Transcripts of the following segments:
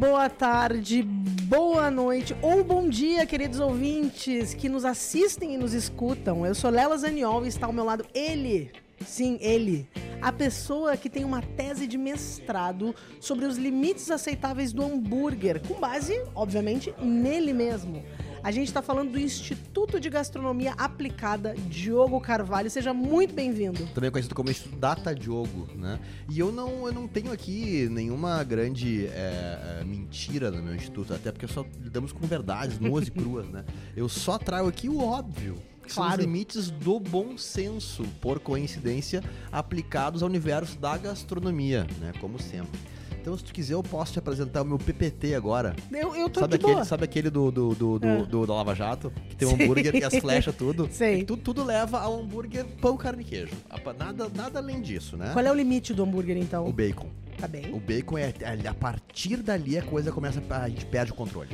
boa tarde, boa noite ou bom dia, queridos ouvintes que nos assistem e nos escutam. Eu sou Lela Zaniol e está ao meu lado ele, sim, ele, a pessoa que tem uma tese de mestrado sobre os limites aceitáveis do hambúrguer, com base, obviamente, nele mesmo. A gente está falando do Instituto de Gastronomia Aplicada Diogo Carvalho. Seja muito bem-vindo. Também conhecido como Instituto Data Diogo, né? E eu não, eu não tenho aqui nenhuma grande é, é, mentira no meu instituto, até porque só lidamos com verdades nuas e cruas, né? Eu só trago aqui o óbvio. São os limites do bom senso, por coincidência, aplicados ao universo da gastronomia, né? Como sempre. Então, se tu quiser, eu posso te apresentar o meu PPT agora. Eu, eu tô sabe de aquele, boa. Sabe aquele do, do, do, do, É. do- da Lava Jato? Que tem o hambúrguer e as flechas, tudo? Sei. É que tudo, leva ao hambúrguer pão, carne e queijo. Nada, nada além disso, né? Qual é o limite do hambúrguer, então? O bacon. Tá bem. O bacon é. A partir dali a coisa começa. A gente perde o controle.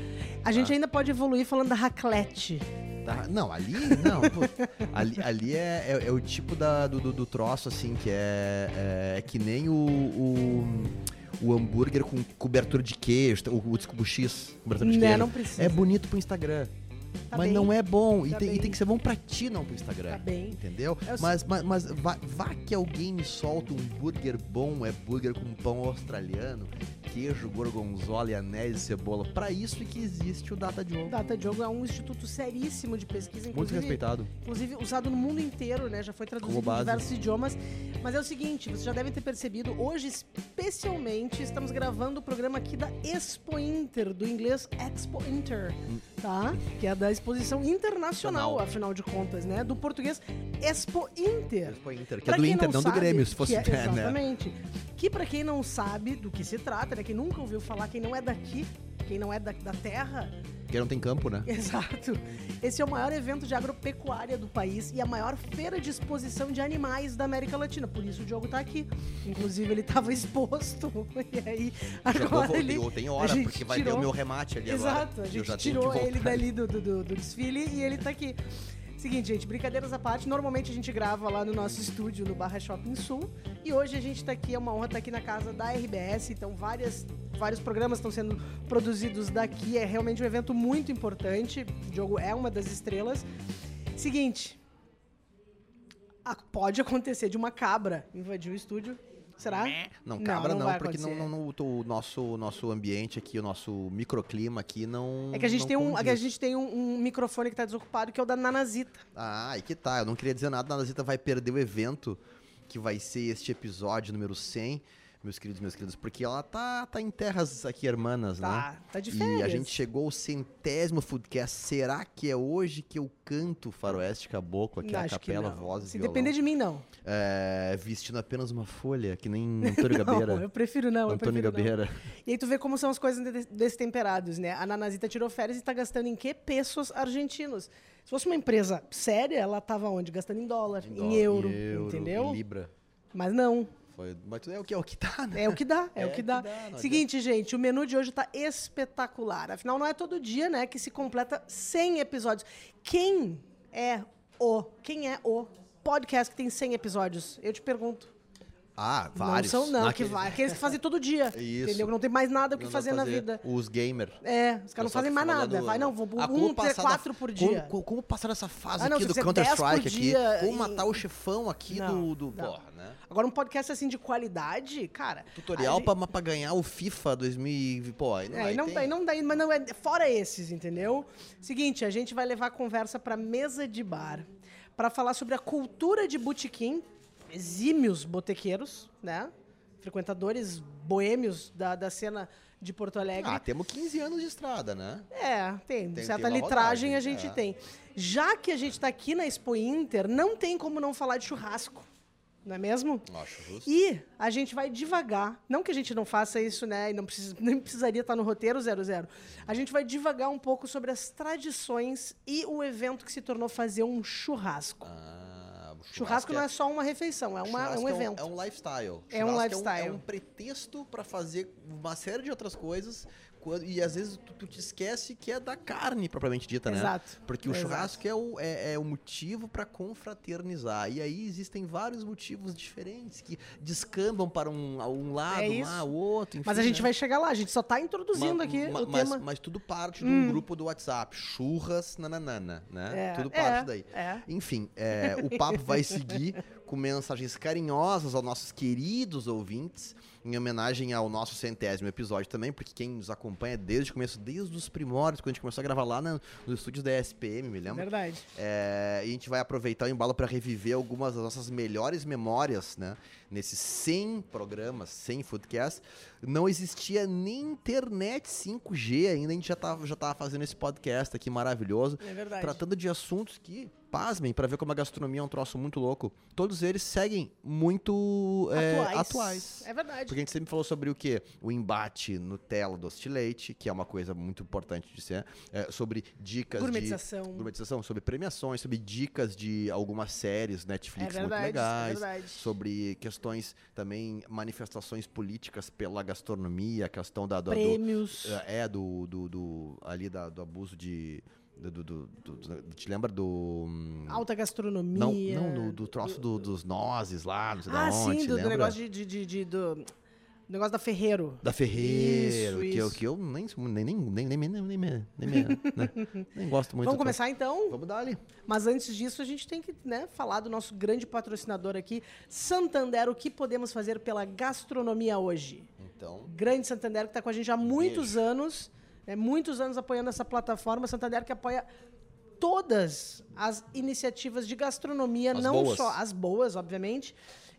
A gente ainda pode evoluir falando da raclette. Tá? Não, ali. Não, pô, ali, ali é, é, é o tipo da, do, do, troço, assim, que é, é, que nem o, o, o hambúrguer com cobertura de queijo, o, o desculpa, o X, cobertura de Né, queijo. não precisa. É bonito pro Instagram. Tá mas bem. não é bom. E, Tá tem, e tem que ser bom pra ti, não pro Instagram. Tá bem. Entendeu? Eu Mas, mas, mas vá, vá que alguém me solta um burger bom, é burger com pão australiano, queijo, gorgonzola e anéis de cebola. Pra isso que existe o Data Diogo. Data Diogo é um instituto seríssimo de pesquisa, Muito respeitado. inclusive usado no mundo inteiro, né? Já foi traduzido em diversos idiomas. Mas é o seguinte, vocês já devem ter percebido, hoje especialmente estamos gravando o programa aqui da Expo Inter, do inglês Expo Inter, tá? Que é da exposição internacional, Nacional. afinal de contas, né? Do português Expo Inter. Expo Inter, que Pra é do Inter, não, do sabe, Grêmio, se fosse que é, né, né? Exatamente. Que pra quem não sabe do que se trata, né? Quem nunca ouviu falar, quem não é daqui, quem não é da, da terra, Porque não tem campo, né? Exato. Esse é o maior evento de agropecuária do país e a maior feira de exposição de animais da América Latina. Por isso o Diogo tá aqui. Inclusive, ele tava exposto. E aí, Já agora vou, ele. tem, a hora, porque vai ter o meu remate ali Exato, agora. a Eu já gente tirou ele dali do, do, do- do desfile e ele tá aqui. Seguinte, gente, brincadeiras à parte, normalmente a gente grava lá no nosso estúdio no Barra Shopping Sul e hoje a gente tá aqui, é uma honra estar aqui na casa da RBS, então várias, vários programas estão sendo produzidos daqui, é realmente um evento muito importante, o Diogo é uma das estrelas. Seguinte, a- pode acontecer de uma cabra invadir o estúdio, será? Não, cabra não, porque não, acontecer. não, não- o nosso, nosso ambiente aqui, o nosso microclima aqui não. É que a gente não tem, um, é que a gente tem um, um microfone que tá desocupado, que é o da Nanazita. Ah, aí que tá. Eu não queria dizer nada, a Nazita vai perder o evento, que vai ser este episódio número 100, meus queridos, meus queridos, porque ela tá, tá em terras aqui hermanas, né? Tá, tá de E a gente chegou ao centésimo Foodcast. Será que é hoje que eu canto Faroeste Caboclo, aqui Não, a que capela, não. vozes Se violão? depender de mim, não. É, vestindo apenas uma folha, que nem Antônio Não, Gabeira. eu prefiro não. Antônio eu prefiro não. Gabeira. E aí tu vê como são as coisas de- destemperados, né? A Nanazita tirou férias e tá gastando em quê? Pesos argentinos. Se fosse uma empresa séria, ela tava onde? Gastando em dólar, em, dólar, euro, em euro, entendeu? em Libra. Mas não. Foi, mas tudo é o que, é o que tá, né? É o que dá, é, É o que que dá. dá, não Seguinte, gente, o menu de hoje tá espetacular. Afinal, não é todo dia, né, que se completa 100 episódios. Quem é o, quem é o podcast que tem 100 episódios? Eu te pergunto. Ah, vários. Não são, não, que Naquele- vai. Aqueles que fazem todo dia. Isso. Entendeu? Que não tem mais nada o que Não dá fazer pra na vida. Os gamer. É, os caras não fazem mais nada. Vai, não, vou Ah, um, três, passar da- quatro por dia. Como, como passar essa fase Ah, não, aqui do Counter-Strike 10 por aqui? dia Como e- matar o chefão aqui Não, do, do porra, né? Agora, um podcast assim de qualidade, cara. Tutorial a pra, pra ganhar o FIFA 2000 e... Pô, aí não É, e não tem- não daí, mas não é fora esses, entendeu? Seguinte, a gente vai levar a conversa para mesa de bar para falar sobre a cultura de botequim, exímios botequeiros, né? Frequentadores boêmios da, da cena de Porto Alegre. Ah, temos 15 anos de estrada, né? É, tem. Tem- certa tem litragem rodagem, a gente é. tem. Já que a gente tá aqui na Expo Inter, não tem como não falar de churrasco. Não é mesmo? Acho justo. E a gente vai devagar. Não que a gente não faça isso, né? E não precisa, nem precisaria estar no roteiro 00. A gente vai devagar um pouco sobre as tradições e o evento que se tornou fazer um churrasco. Ah, o churrasco não é só uma refeição, é, uma, é churrasco um evento. É um, lifestyle. É um Churrasco lifestyle. É um, pretexto pra fazer uma série de outras coisas e às vezes tu, tu te esquece que é da carne propriamente dita, né? Exato. Porque o Exato. churrasco é o, é, é o motivo para confraternizar. E aí existem vários motivos diferentes que descambam para um, um lado, É um lá, o outro. Mas a enfim, gente né? vai chegar lá, a gente só tá introduzindo Ma- aqui ma- o mas, tema. mas tudo parte de um Hum. grupo do WhatsApp. Churras, nananana, né? É, tudo é, parte daí. É. Enfim, é, o papo vai seguir com mensagens carinhosas aos nossos queridos ouvintes, em homenagem ao nosso centésimo episódio também, porque quem nos acompanha desde o começo, desde os primórdios, quando a gente começou a gravar lá na- nos estúdios da SPM, me lembra? Verdade. É, e a gente vai aproveitar o embalo para reviver algumas das nossas melhores memórias, né? Nesses 100 programas, 100 foodcasts, não existia nem internet 5G ainda, a gente já tava, já tava fazendo esse podcast aqui maravilhoso, É verdade. tratando de assuntos que, pasmem, para ver como a gastronomia é um troço muito louco, todos eles seguem muito é, atuais. atuais. É verdade. Porque a gente sempre falou sobre o quê? O embate Nutella doce de leite, que é uma coisa muito importante de ser, é, sobre dicas de Gourmetização. gourmetização, sobre premiações, sobre dicas de algumas séries É Netflix verdade, muito é legais, verdade. sobre questões também, manifestações políticas pela gastronomia, a questão da, do, do- Prêmios. é, do, do, do- ali da- do abuso de... Do, do- do- te lembra do... hum, Alta gastronomia. Não, não do, troço do- dos nozes lá, não sei Ah, da onde, sim, do, negócio de, de, de- de- do do negócio da Ferreiro. Da Ferreiro, Isso, que, Eu, isso. que eu nem, nem, nem, nem, nem, nem, nem, nem, né? nem gosto muito. Vamos começar então? Vamos dar ali. Mas antes disso, a gente tem que né, falar do nosso grande patrocinador aqui, Santander. O que podemos fazer pela gastronomia hoje? Então, Grande Santander que está com a gente há muitos anos, né, muitos anos apoiando essa plataforma. Santander que apoia todas as iniciativas de gastronomia, As não boas. só as boas, obviamente,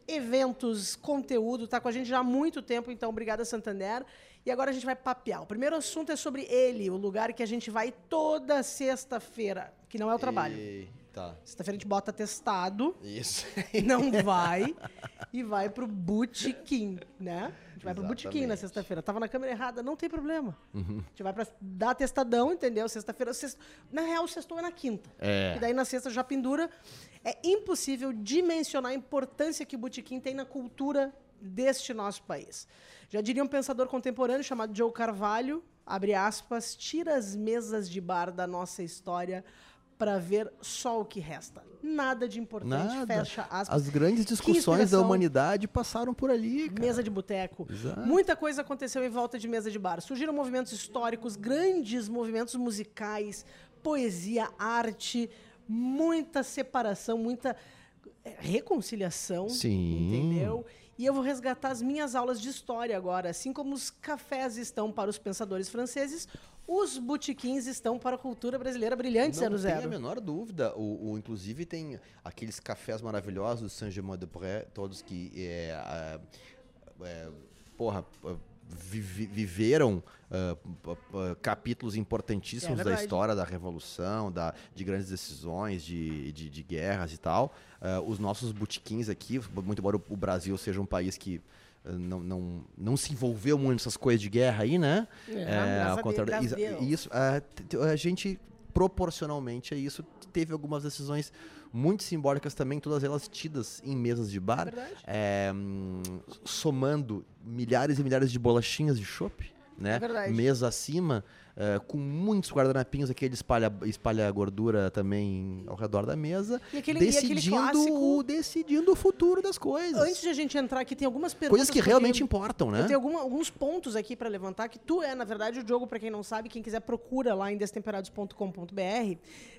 eventos, conteúdo, está com a gente já há muito tempo, então obrigada Santander. E agora a gente vai papear. O primeiro assunto é sobre ele, o lugar que a gente vai toda sexta-feira, que não é o trabalho. E... Tá. Sexta-feira a gente bota testado, Isso. não vai, e vai pro Botequim, né? A gente vai pro Botequim na Exatamente. sexta-feira. Tava na câmera errada, não tem problema. Uhum. A gente vai pra dar testadão, entendeu? Sexta-feira, sexta... na real, sextou é na quinta. É. E daí na sexta já pendura. É impossível dimensionar a importância que o Botequim tem na cultura deste nosso país. Já diria um pensador contemporâneo chamado Joe Carvalho, abre aspas, tira as mesas de bar da nossa história para ver só o que resta. Nada de importante, Nada. fecha aspas. As grandes discussões da humanidade passaram por ali, cara. Mesa de boteco. Muita coisa aconteceu em volta de mesa de bar. Surgiram movimentos históricos, grandes movimentos musicais, poesia, arte, muita separação, muita eh, reconciliação. Sim. Entendeu? E eu vou resgatar as minhas aulas de história agora. Assim como os cafés estão para os pensadores franceses, os botequins estão para a cultura brasileira brilhante, Não tem a menor dúvida. O, o- inclusive tem aqueles cafés maravilhosos do Saint-Germain-de-Prés, todos que é, é, porra, vive- viveram p- capítulos importantíssimos É da história da Revolução, da, de grandes decisões, de, de, de guerras e tal. Ah, os nossos botequins aqui, muito embora o- Brasil seja um país que ah, não, não, não se envolveu muito nessas coisas de guerra aí, né? É, É, ao a contrário, isso, a a, gente proporcionalmente a isso teve algumas decisões muito simbólicas também, todas elas tidas em mesas de bar, é, hum, somando milhares e milhares de bolachinhas de chopp, né? É verdade. Mesa acima, é, com muitos guardanapinhos, aquele espalha, espalha gordura também ao redor da mesa, E aquele- e decidindo, clássico- o, decidindo o futuro das coisas. Antes de a gente entrar aqui, tem algumas perguntas. coisas que realmente importam, né? Alguma- alguns pontos aqui pra levantar, que tu é, na verdade, o jogo, pra quem não sabe, quem quiser procura lá em destemperados.com.br.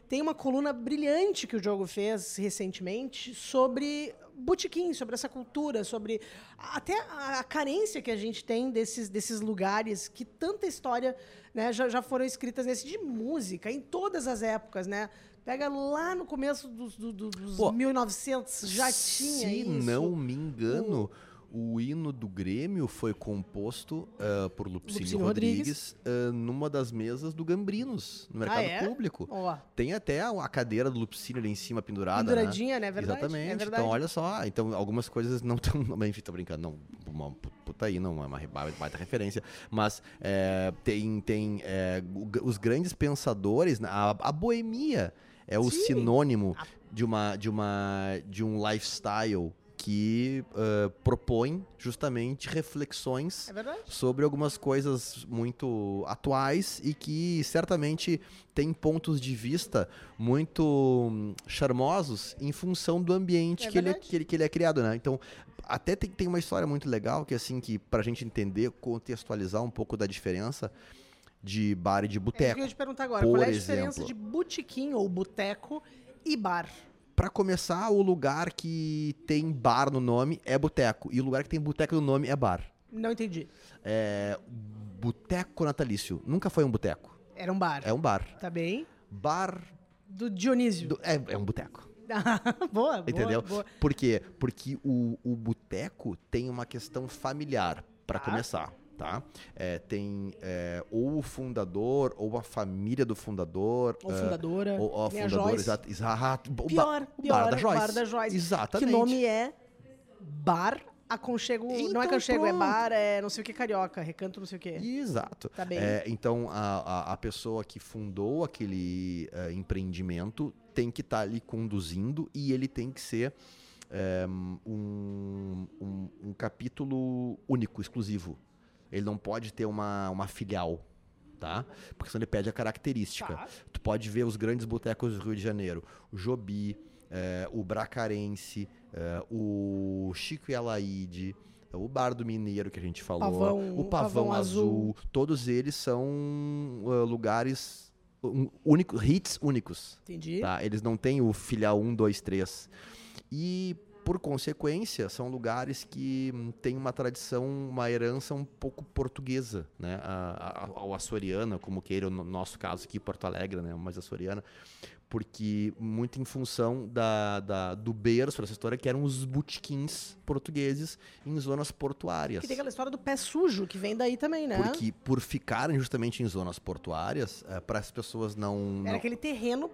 Tem uma coluna brilhante que o jogo fez recentemente sobre botequim, sobre essa cultura, sobre até a, a carência que a gente tem desses, desses lugares que tanta história né, já, já foram escritas nesse de música, em todas as épocas, né? Pega lá no começo dos, do- do- dos Pô, 1900, já tinha Se isso. não me engano, o hino do Grêmio foi composto ah, por Lupicínio, Lupicínio Rodrigues, ah, numa das mesas do Gambrinos, no mercado Ah, é? público. Ó, Tem até a, cadeira do Lupicínio ali em cima pendurada. penduradinha, né? Né? Verdade, Exatamente. É verdade. Então, olha só. Então, algumas coisas não estão. Enfim, tô brincando. Não, uma puta aí, não é uma baita referência. Mas é, tem, tem o- os grandes pensadores, né? a, a boemia é o Sim. sinônimo de uma de uma de um lifestyle que uh, propõe justamente reflexões É sobre algumas coisas muito atuais e que certamente tem pontos de vista muito charmosos em função do ambiente É que, ele, é- que, ele, que ele é criado, né? Então, até tem, tem uma história muito legal que, assim, que pra gente entender, contextualizar um pouco da diferença de bar e de É boteco. que eu ia te perguntar agora. Qual é a diferença exemplo. de botequim ou boteco e bar? Pra começar, o lugar que tem bar no nome é boteco. E o lugar que tem boteco no nome é bar. Não entendi. É. Boteco natalício. Nunca foi um boteco. Era um bar. É um bar. Tá bem? Bar. Do Dionísio. do- é, é um boteco. boa, boa, Entendeu? boa. Por quê? Porque o, o boteco tem uma questão familiar, pra Tá. começar. Tá? É, tem é, ou o fundador, ou a família do fundador. Ou é, fundadora. ou, ou a fundadora, exato. exato. O ba- Pior, o pior, bar da Joyce. Bar da Joyce. Exatamente. Que nome é Bar Aconchego. não é Então, aconchego, é pronto. bar, é não sei o que carioca, recanto não sei o que. Exato. Tá bem. É, então, a, a, a pessoa que fundou aquele eh, empreendimento tem que estar ali conduzindo e ele tem que ser um, um, um capítulo único, exclusivo. Ele não pode ter uma, uma filial, tá? Porque senão ele perde a característica. Tá. Tu pode ver os grandes botecos do Rio de Janeiro. O Jobi, eh, o Bracarense, eh, o Chico e Alaide, o Bar do Mineiro que a gente falou, Pavão- o Pavão, Pavão Azul. Todos eles são ah, lugares um, único, hits únicos. Entendi. Tá? Eles não têm o filial 1, 2, 3. E, por consequência, são lugares que hum, têm uma tradição, uma herança um pouco portuguesa, né? A, a, ou açoriana, como queira, no nosso caso aqui, Porto Alegre, né? Mais açoriana. Porque muito em função da, da- do berço dessa história, que eram os botequins portugueses em zonas portuárias. Que tem aquela história do pé sujo, que vem daí também, né? Porque por ficarem justamente em zonas portuárias, para as pessoas não, Era não- aquele terreno.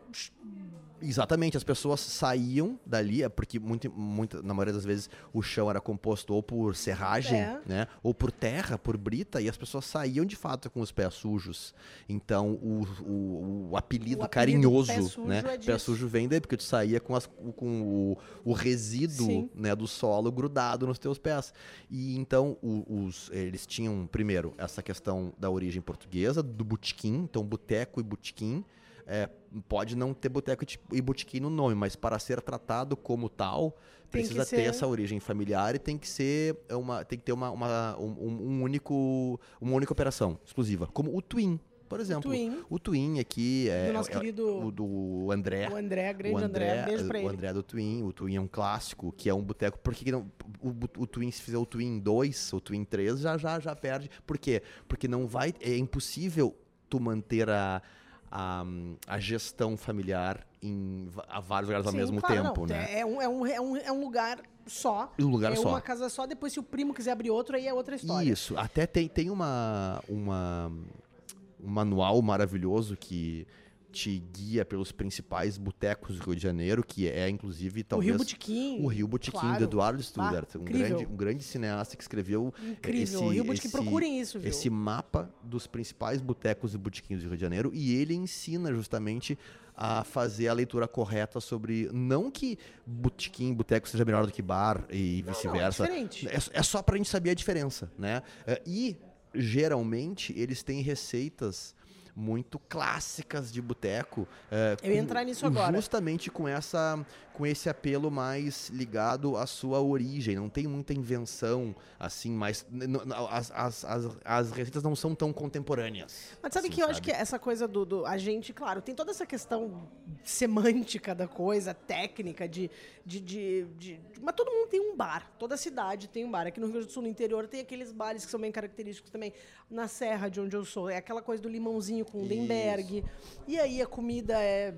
Exatamente, as pessoas saíam dali, é porque muito, muito, na maioria das vezes o chão era composto ou por serragem, É. né? Ou por terra, por brita, e as pessoas saíam de fato com os pés sujos. Então o, o, o apelido O apelido carinhoso, pé sujo né? é pé sujo vem daí, porque tu saía com, as- com o, o resíduo Sim. né, do solo grudado nos teus pés. E então os, eles tinham, primeiro, essa questão da origem portuguesa, do botequim, então boteco e botequim. É, pode não ter boteco e botequim no nome, mas para ser tratado como tal, Tem precisa ser- ter essa origem familiar e tem que ser uma, tem que ter uma, uma- um, um- único, uma única operação exclusiva, como o Twin, por exemplo. Twin. O Twin aqui é, Do nosso é- querido- o do André. O André, grande O André, beijo pra o ele. André do Twin, o Twin é um clássico, que é um boteco. Por que, que não. O, o Twin, se fizer o Twin 2, o Twin 3, já já já perde. Por quê? Porque não vai. É impossível tu manter a, a, a gestão familiar em a vários lugares ao Sim, mesmo claro, tempo, não, né? É um, é, um, é, um, é um lugar só. Um lugar é só. uma casa só. Depois, se o primo quiser abrir outro, aí é outra história. Isso, até tem, tem uma, uma, um manual maravilhoso que te guia pelos principais botecos do Rio de Janeiro, que é, inclusive, o talvez... Rio Botequim. O Rio Botequim, claro. do Eduardo Studart, um incrível. grande, um grande cineasta que escreveu Incrível. esse, o Rio Botequim, esse- procurem isso, viu? esse mapa dos principais botecos e botequins do Rio de Janeiro e ele ensina justamente a fazer a leitura correta sobre não que botequim, boteco seja melhor do que bar e Não, vice-versa. é. É, é só pra gente saber a diferença, né? É, E geralmente eles têm receitas muito clássicas de boteco. é, Eu ia entrar nisso agora. Justamente com essa, com esse apelo mais ligado à sua origem. Não tem muita invenção assim, mas as, as, as, as receitas não são tão contemporâneas. Mas sabe assim, que eu acho que essa coisa do, do- A gente, claro, tem toda essa questão semântica da coisa, técnica, de, de, de, de- Mas todo mundo tem um bar. Toda cidade tem um bar. Aqui no Rio Grande do Sul, no interior, tem aqueles bares que são bem característicos também. Na Serra, de onde eu sou, é aquela coisa do limãozinho com Denberg. E aí a comida é,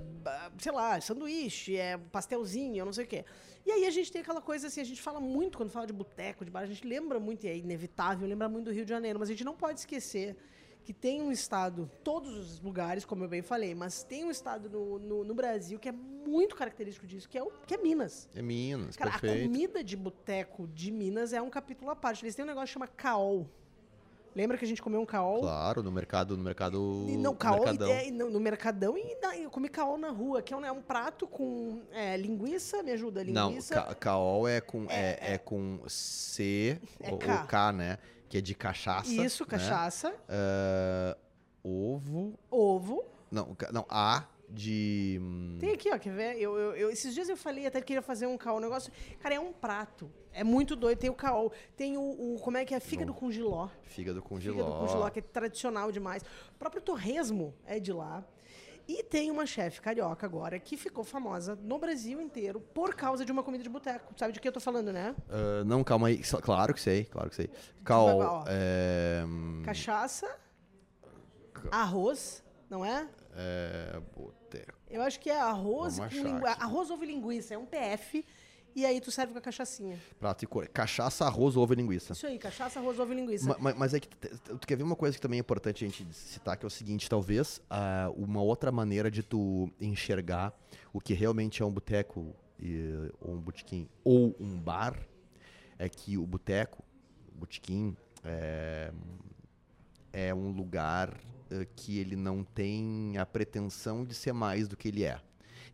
sei lá, sanduíche, é pastelzinho, eu não sei o quê. E aí a gente tem aquela coisa assim, a gente fala muito quando fala de boteco, de bar, a gente lembra muito, e é inevitável, lembra muito do Rio de Janeiro, mas a gente não pode esquecer que tem um estado, todos os lugares, como eu bem falei, mas tem um estado no, no, no Brasil que é muito característico disso, que é, o, que é Minas. É Minas, Cara, a perfeito. comida de boteco de Minas é um capítulo à parte. Eles têm um negócio que chama caol. Lembra que a gente comeu um caol? Claro, no mercado, no mercado. E não, caol mercadão. é, no, no mercadão e na- eu comi caol na rua, que é um, é um prato com é, linguiça, me ajuda, Não, linguiça. ca caol é com, é, é com C É ou, K. K, né? Que é de cachaça. Isso, né? cachaça, Ah, ovo. ovo. Não, não, A de. hum, Tem aqui, ó, quer ver? Eu, eu- eu- esses dias eu falei, até que queria fazer um caol, um negócio. Cara, é um prato. É muito doido. Tem o caol, tem o, o- como é que é? Fígado com giló. Fígado com Fígado giló. com giló, que é tradicional demais. O próprio torresmo é de lá. E tem uma chefe carioca agora que ficou famosa no Brasil inteiro por causa de uma comida de boteco. Sabe de que eu tô falando, né? Ah, não, calma aí. Claro que sei, claro que sei. Caol. Ó. É, hum, Cachaça, arroz, não é? é, boteco. Eu acho que é arroz Vamos com lingu... arroz, ovo e linguiça. É um PF. E aí tu serve com a cachaçinha. Prato e cor. Cachaça, arroz, ovo e linguiça. Isso aí, cachaça, arroz, ovo e linguiça. Ma- ma- Mas, é que tu quer ver uma coisa que também é importante a gente citar, que é o seguinte, talvez ah, uma outra maneira de tu enxergar o que realmente é um boteco ou um botequim ou um bar, é que o boteco, o botequim, é, é um lugar que ele não tem a pretensão de ser mais do que ele é.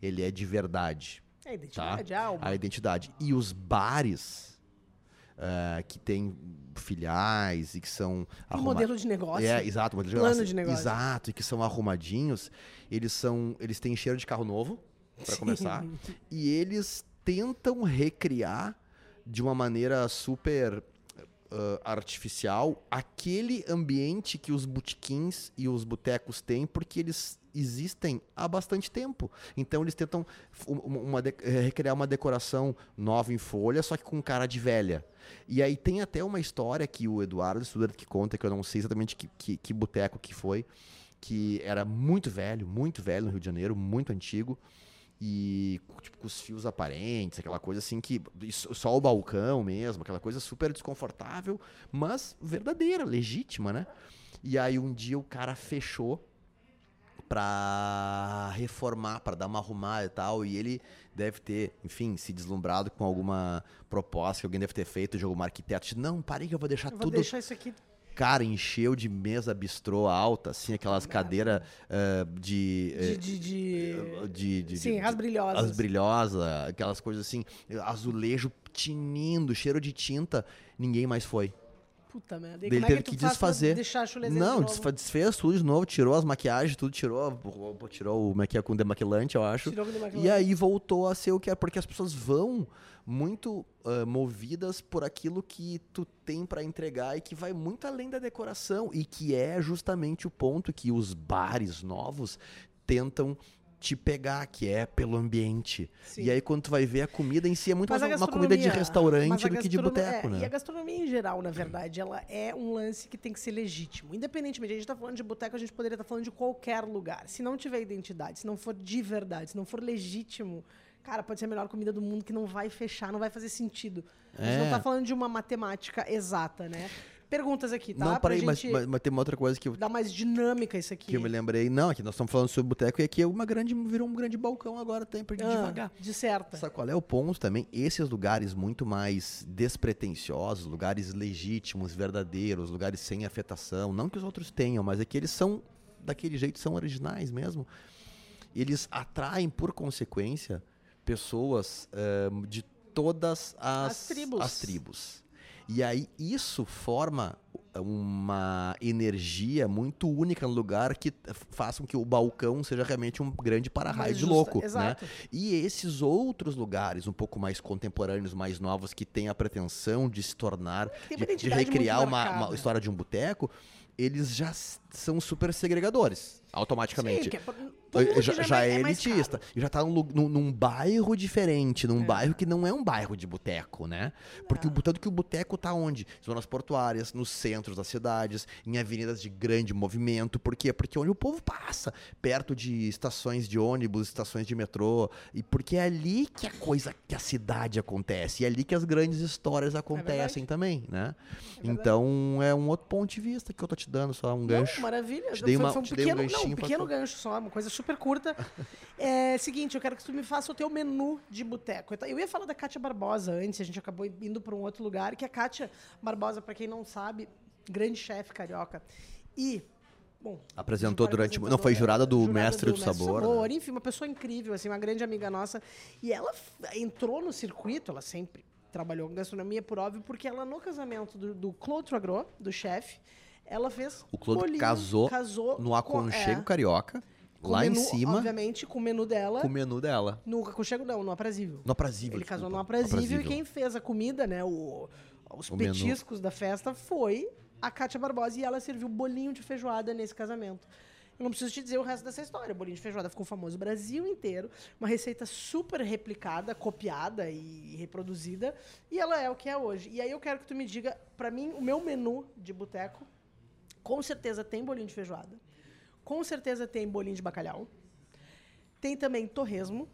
Ele é de verdade É a identidade, a alma. a identidade. E os bares eh, que têm filiais e que são Um arruma- modelo de negócio. É, exato, modelo de Plano negócio. de negócio. Exato, e que são arrumadinhos. Eles são, eles têm cheiro de carro novo, para começar, e eles tentam recriar de uma maneira super ah, artificial aquele ambiente que os botequins e os botecos têm, porque eles existem há bastante tempo. Então eles tentam um- uma- uma eh, recriar uma decoração nova em folha, só que com cara de velha. E aí tem até uma história que o Eduardo Studart que conta, que eu não sei exatamente que, que, que boteco que foi, que era muito velho, muito velho no Rio de Janeiro, muito antigo. E tipo, com os fios aparentes, aquela coisa assim que. só o balcão mesmo, aquela coisa super desconfortável, mas verdadeira, legítima, né? E aí um dia o cara fechou pra reformar, pra dar uma arrumada e tal, e ele deve ter, enfim, se deslumbrado com alguma proposta que alguém deve ter feito de algum arquiteto. Disse, Não, parei que eu vou deixar Eu vou tudo deixar isso aqui. Cara, encheu de mesa bistrô alta, assim, aquelas cadeiras ah, de, De, eh, de, de- de, de- Sim, de- as brilhosas. as brilhosas, aquelas coisas assim, azulejo tinindo, cheiro de tinta, ninguém mais foi. Puta merda. Ele é que teve tu que pra desfazer. deixar a chulezinha Não, de novo? desfez tudo de novo, tirou as maquiagens, tudo tirou, tirou o é que é, com demaquilante, eu acho. Tirou com demaquilante. E aí voltou a ser o que é, porque as pessoas vão muito ah, movidas por aquilo que tu tem pra entregar e que vai muito além da decoração e que é justamente o ponto que os bares novos tentam te pegar, que é pelo ambiente. Sim. E aí quando tu vai ver a comida em si é muito Mas mais uma comida de restaurante do que de boteco, é, né? E a gastronomia em geral, na verdade, ela é um lance que tem que ser legítimo. Independentemente, a gente tá falando de boteco, a gente poderia estar falando de qualquer lugar. Se não tiver identidade, se não for de verdade, se não for legítimo, cara, pode ser a melhor comida do mundo que não vai fechar, não vai fazer sentido. A gente É. não tá falando de uma matemática exata, né? Perguntas aqui, tá? Não, peraí, mas, gente mas, mas tem uma outra coisa que eu, dar mais dinâmica isso aqui. que eu me lembrei. Não, aqui nós estamos falando sobre boteco e aqui é uma grande, virou um grande balcão agora, tem pra ir Ah, devagar. De certa. Sabe qual é o ponto também? Esses lugares muito mais despretensiosos, lugares legítimos, verdadeiros, lugares sem afetação, não que os outros tenham, mas é que eles são daquele jeito, são originais mesmo. Eles atraem, por consequência, pessoas ãh, de todas as, As tribos. as tribos. E aí isso forma uma energia muito única no lugar que faça com que o balcão seja realmente um grande para-raio de louco, né? Exato. E esses outros lugares, um pouco mais contemporâneos, mais novos, que têm a pretensão de se tornar, de, de recriar uma, uma história de um boteco, eles já são super segregadores, automaticamente. Sim, é- tudo já, é já é mais elitista. E já tá num, num- num bairro diferente, num bairro que não é um bairro de boteco, né? Porque o tanto que o boteco tá onde? Zonas portuárias, nos centros das cidades, em avenidas de grande movimento. Por quê? Porque é onde o povo passa, perto de estações de ônibus, estações de metrô. E porque é ali que a coisa, que a cidade acontece. E é ali que as grandes histórias acontecem também, né? então é um outro ponto de vista que eu tô te dando, só um gancho. Não, maravilha. Te dei foi, uma- foi um dei um pequeno, não, ganchinho um pequeno gancho só, uma coisa super curta. é seguinte, eu quero que tu me faça o teu menu de boteco. Eu ia falar da Kátia Barbosa antes, a gente acabou indo para um outro lugar, que a Kátia Barbosa, para quem não sabe, grande chefe carioca. E, bom... Apresentou durante... Não, foi jurada do jurada Mestre do, Mestre Sabor. Sabor né? Enfim, uma pessoa incrível, assim, uma grande amiga nossa. E ela entrou no circuito, ela sempre trabalhou com gastronomia, por óbvio, porque ela, no casamento do, do Claude Troagro, do chefe, ela fez O Claude bolinho, casou casou No com- aconchego é, carioca, com lá o em menu, cima, Obviamente, com o menu dela. com o menu dela. No aconchego não, no aprazível. No aprazível, Ele casou no desculpa. aprazível, e quem fez a comida, né, o, os O menu. petiscos da festa foi a Kátia Barbosa e ela serviu bolinho de feijoada nesse casamento. Eu não preciso te dizer o resto dessa história. O bolinho de feijoada ficou famoso no Brasil inteiro. Uma receita super replicada, copiada e reproduzida. E ela é o que é hoje. E aí eu quero que tu me diga, pra mim, o meu menu de boteco, com certeza tem bolinho de feijoada. Com certeza tem bolinho de bacalhau. Tem também torresmo.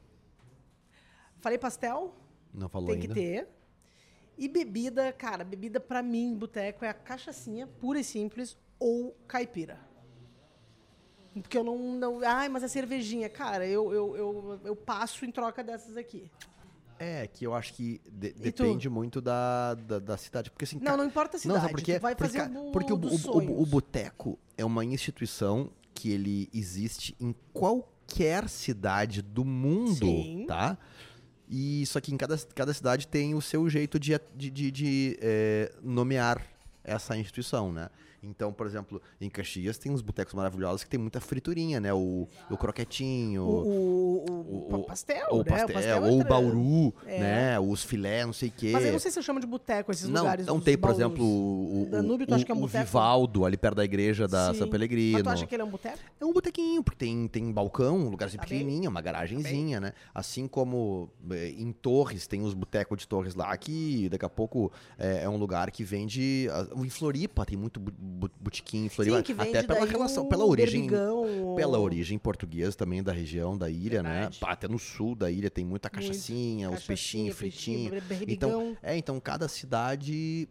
Falei pastel? Não falou Tem ainda. que ter. E bebida, cara, bebida pra mim, boteco, é a cachaçinha, pura e simples, ou caipira. Porque eu não. não ai, mas a cervejinha, cara, eu, eu, eu, eu passo em troca dessas aqui. É, que eu acho que de- depende muito da, da, da cidade. Porque assim, Não, não importa a cidade. Não, sabe por quê? tu vai porque, fazer o, porque o, dos o, o, sonhos. o boteco é uma instituição que ele existe em qualquer cidade do mundo, Sim. tá? E só que em cada, cada cidade tem o seu jeito de, de, de- de, eh, nomear essa instituição, né? Então, por exemplo, em Caxias tem uns botecos maravilhosos que tem muita friturinha, né? O, o croquetinho, O, o, o, o- pastel, né? pastel, o pastel ou o bauru, É. né? Os filé, não sei o quê. Mas eu não sei se eu chamo de boteco esses não, lugares. não tem, por baús. exemplo, o, o, Danúbio, tu o, acha que é um o? Vivaldo, ali perto da igreja da Sim. São Pelegrino. Mas tu acha que ele é um boteco? É um botequinho, porque tem, tem balcão, um lugarzinho Tá bem. pequenininho, uma garagenzinha, né? Assim como eh, em Torres, tem os botecos de Torres lá, que daqui a pouco é, é um lugar que vende... ah, Em Floripa tem muito botiquinho em Floripa. Sim, até pela relação, pela origem... Pela origem portuguesa também da região, da ilha, Verdade. né? Até no sul da ilha tem muita cachaçinha, os Cachaçinha, peixinhos fritinhos. berbigão. Então, é, então cada cidade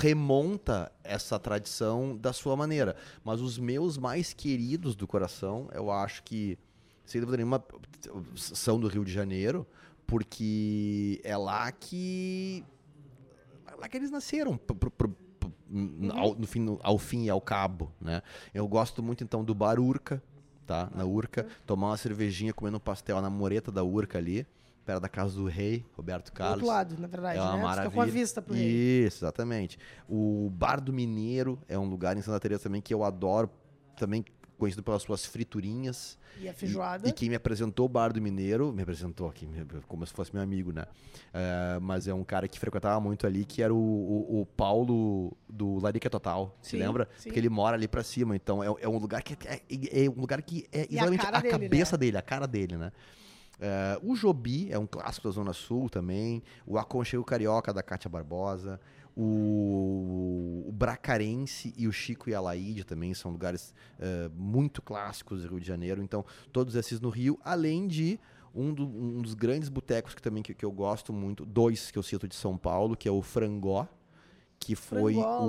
remonta essa tradição da sua maneira. Mas os meus mais queridos do coração, eu acho que, sem dúvida nenhuma, são do Rio de Janeiro, porque é lá que. É lá que eles nasceram. pro- pro- pro- ao, no fim, ao fim e ao cabo, né? Eu gosto muito, então, do Bar Urca, tá? Na Urca. Tomar uma cervejinha, comendo um pastel na mureta da Urca ali, perto da casa do rei, Roberto Do Carlos. outro lado, na verdade, É uma né? Maravilha. Fica com a vista pro rei. Isso, exatamente. O Bar do Mineiro é um lugar em Santa Teresa também que eu adoro, também conhecido pelas suas friturinhas. E a feijoada. E, e quem me apresentou o Bar do Mineiro, me apresentou aqui, como se fosse meu amigo, né? É, mas é um cara que frequentava muito ali, que era o, o, o Paulo do Larica Total, se Sim, lembra? sim. Porque ele mora ali pra cima, então é, é um lugar que é, é- é um lugar que é a exatamente cara a, dele, cabeça né? dele, a cara dele, né? É, o Jobi é um clássico da Zona Sul também. O Aconchego Carioca da Cátia Barbosa. O, o Bracarense e o Chico e a Laíde também são lugares é, muito clássicos do Rio de Janeiro. Então, todos esses no Rio, além de um, do- um dos grandes botecos que também que, que eu gosto muito, dois que eu cito de São Paulo, que é o Frangó, que foi o,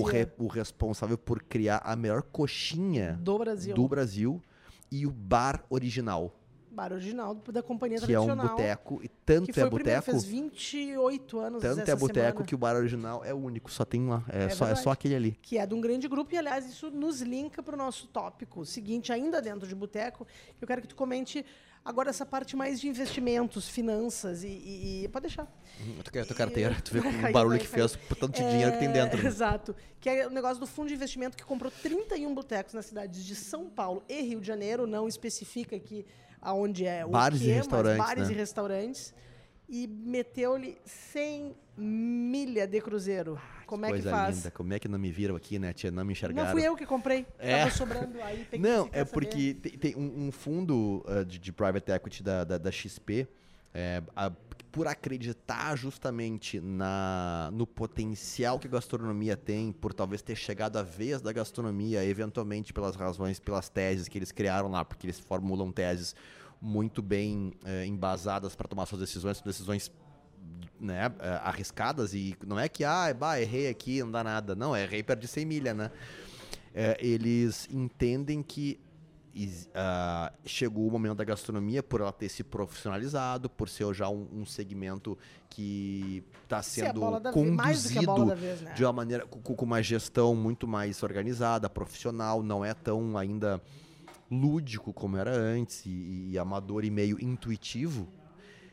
o, re- o responsável por criar a melhor coxinha Do Brasil. do Brasil e o Bar Original, Bar original da companhia que é um tradicional. boteco, e tanto Que foi é primeiro, boteco, fez 28 anos tanto essa é boteco que o Bar Original é único, só tem lá, é, É só, é só aquele ali. que é de um grande grupo, e aliás, isso nos linka para o nosso tópico seguinte, ainda dentro de boteco. Eu quero que tu comente agora essa parte mais de investimentos, finanças e. e- e- pode deixar. Hum, Tu quer a tua carteira, tu vê com o barulho que fez, por tanto de dinheiro que tem dentro. né? Exato. Que é o negócio do fundo de investimento que comprou 31 botecos nas cidades de São Paulo e Rio de Janeiro, não especifica aqui aonde é o Bares e quê, mas restaurantes, bares né? e restaurantes. E meteu-lhe 100 milha de cruzeiro. Como é que faz? linda, como é que não me viram aqui, né, tia? Não me enxergaram. Não fui eu que comprei. É. Tava sobrando aí. Tem Não, que é porque tem, tem um, um fundo ah, de, de private equity da, da, da XP, é, a- por acreditar justamente na, no potencial que a gastronomia tem, por talvez ter chegado a vez da gastronomia, eventualmente pelas razões, pelas teses que eles criaram lá, porque eles formulam teses muito bem eh, embasadas para tomar suas decisões, decisões né, eh, arriscadas e não é que, ah, bah, errei aqui, não dá nada. Não, errei, perdi 100 milha, né? Eh, eles entendem que ah, chegou o momento da gastronomia por ela ter se profissionalizado, por ser já um, um segmento que está sendo bola conduzido vez, né? de uma maneira com, com uma gestão muito mais organizada, profissional, não é tão ainda lúdico como era antes e, e amador e meio intuitivo.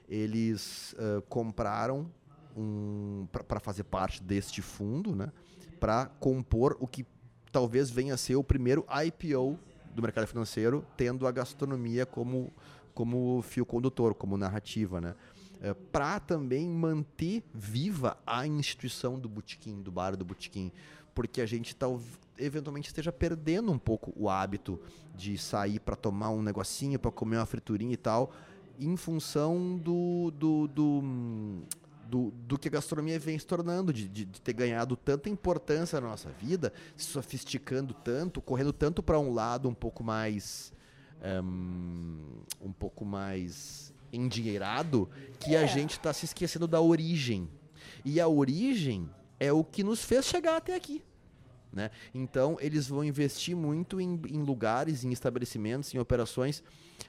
Eles ah, compraram um, para fazer parte deste fundo, né? Para compor o que talvez venha a ser o primeiro IPO do mercado financeiro, tendo a gastronomia como como fio condutor, como narrativa, né? para também manter viva a instituição do botequim, do bar do botequim, porque a gente tal, eventualmente esteja perdendo um pouco o hábito de sair para tomar um negocinho, para comer uma friturinha e tal, em função do, do, do, hum, do, do que a gastronomia vem se tornando, de, de, de ter ganhado tanta importância na nossa vida, se sofisticando tanto, correndo tanto para um lado um pouco mais. hum, um pouco mais endinheirado, que a gente está se esquecendo da origem. E a origem é o que nos fez chegar até aqui. Né? Então, eles vão investir muito em, em lugares, em estabelecimentos, em operações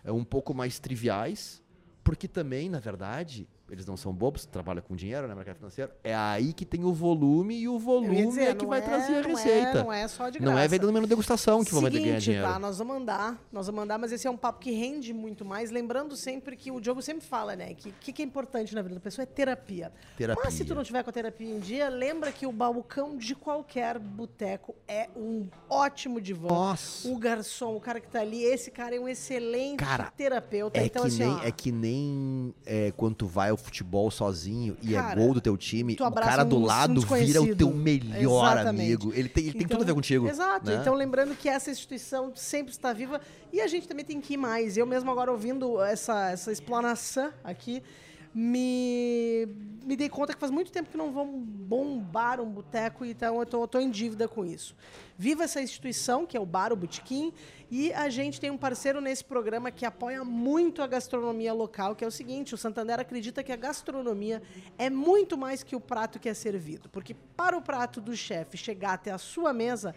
eh, um pouco mais triviais, porque também, na verdade, eles não são bobos, trabalham com dinheiro, né, mercado financeiro. É aí que tem o volume e o volume ia dizer, é que vai é- trazer a é- receita. não é só de Não é graça. vendendo menu degustação que vão Seguinte, ganhar dinheiro. tá? Nós vamos andar, nós vamos andar, mas esse é um papo que rende muito mais. Lembrando sempre que o Diogo sempre fala, né? Que o que, que é importante na vida da pessoa é terapia. Terapia. Mas se tu não tiver com a terapia em dia, lembra que o balcão de qualquer boteco é um ótimo divã. Nossa. O garçom, o cara que tá ali, esse cara é um excelente Cara, terapeuta. É, então, que assim, nem, ó, é que nem é, quando tu vai ao futebol sozinho e Cara, é gol do teu time, o cara do um- um lado vira o teu melhor Exatamente. amigo. Ele tem, ele tem Então, tudo a ver contigo. Exato. né? Então, lembrando que essa instituição sempre está viva e a gente também tem que ir mais. Eu mesmo agora ouvindo essa, essa explanação aqui, me, me dei conta que faz muito tempo que não vamos bombar um boteco, então eu tô, tô em dívida com isso. Viva essa instituição, que é o Bar, o Botequim, e a gente tem um parceiro nesse programa que apoia muito a gastronomia local, que é o seguinte, o Santander acredita que a gastronomia é muito mais que o prato que é servido, porque para o prato do chefe chegar até a sua mesa,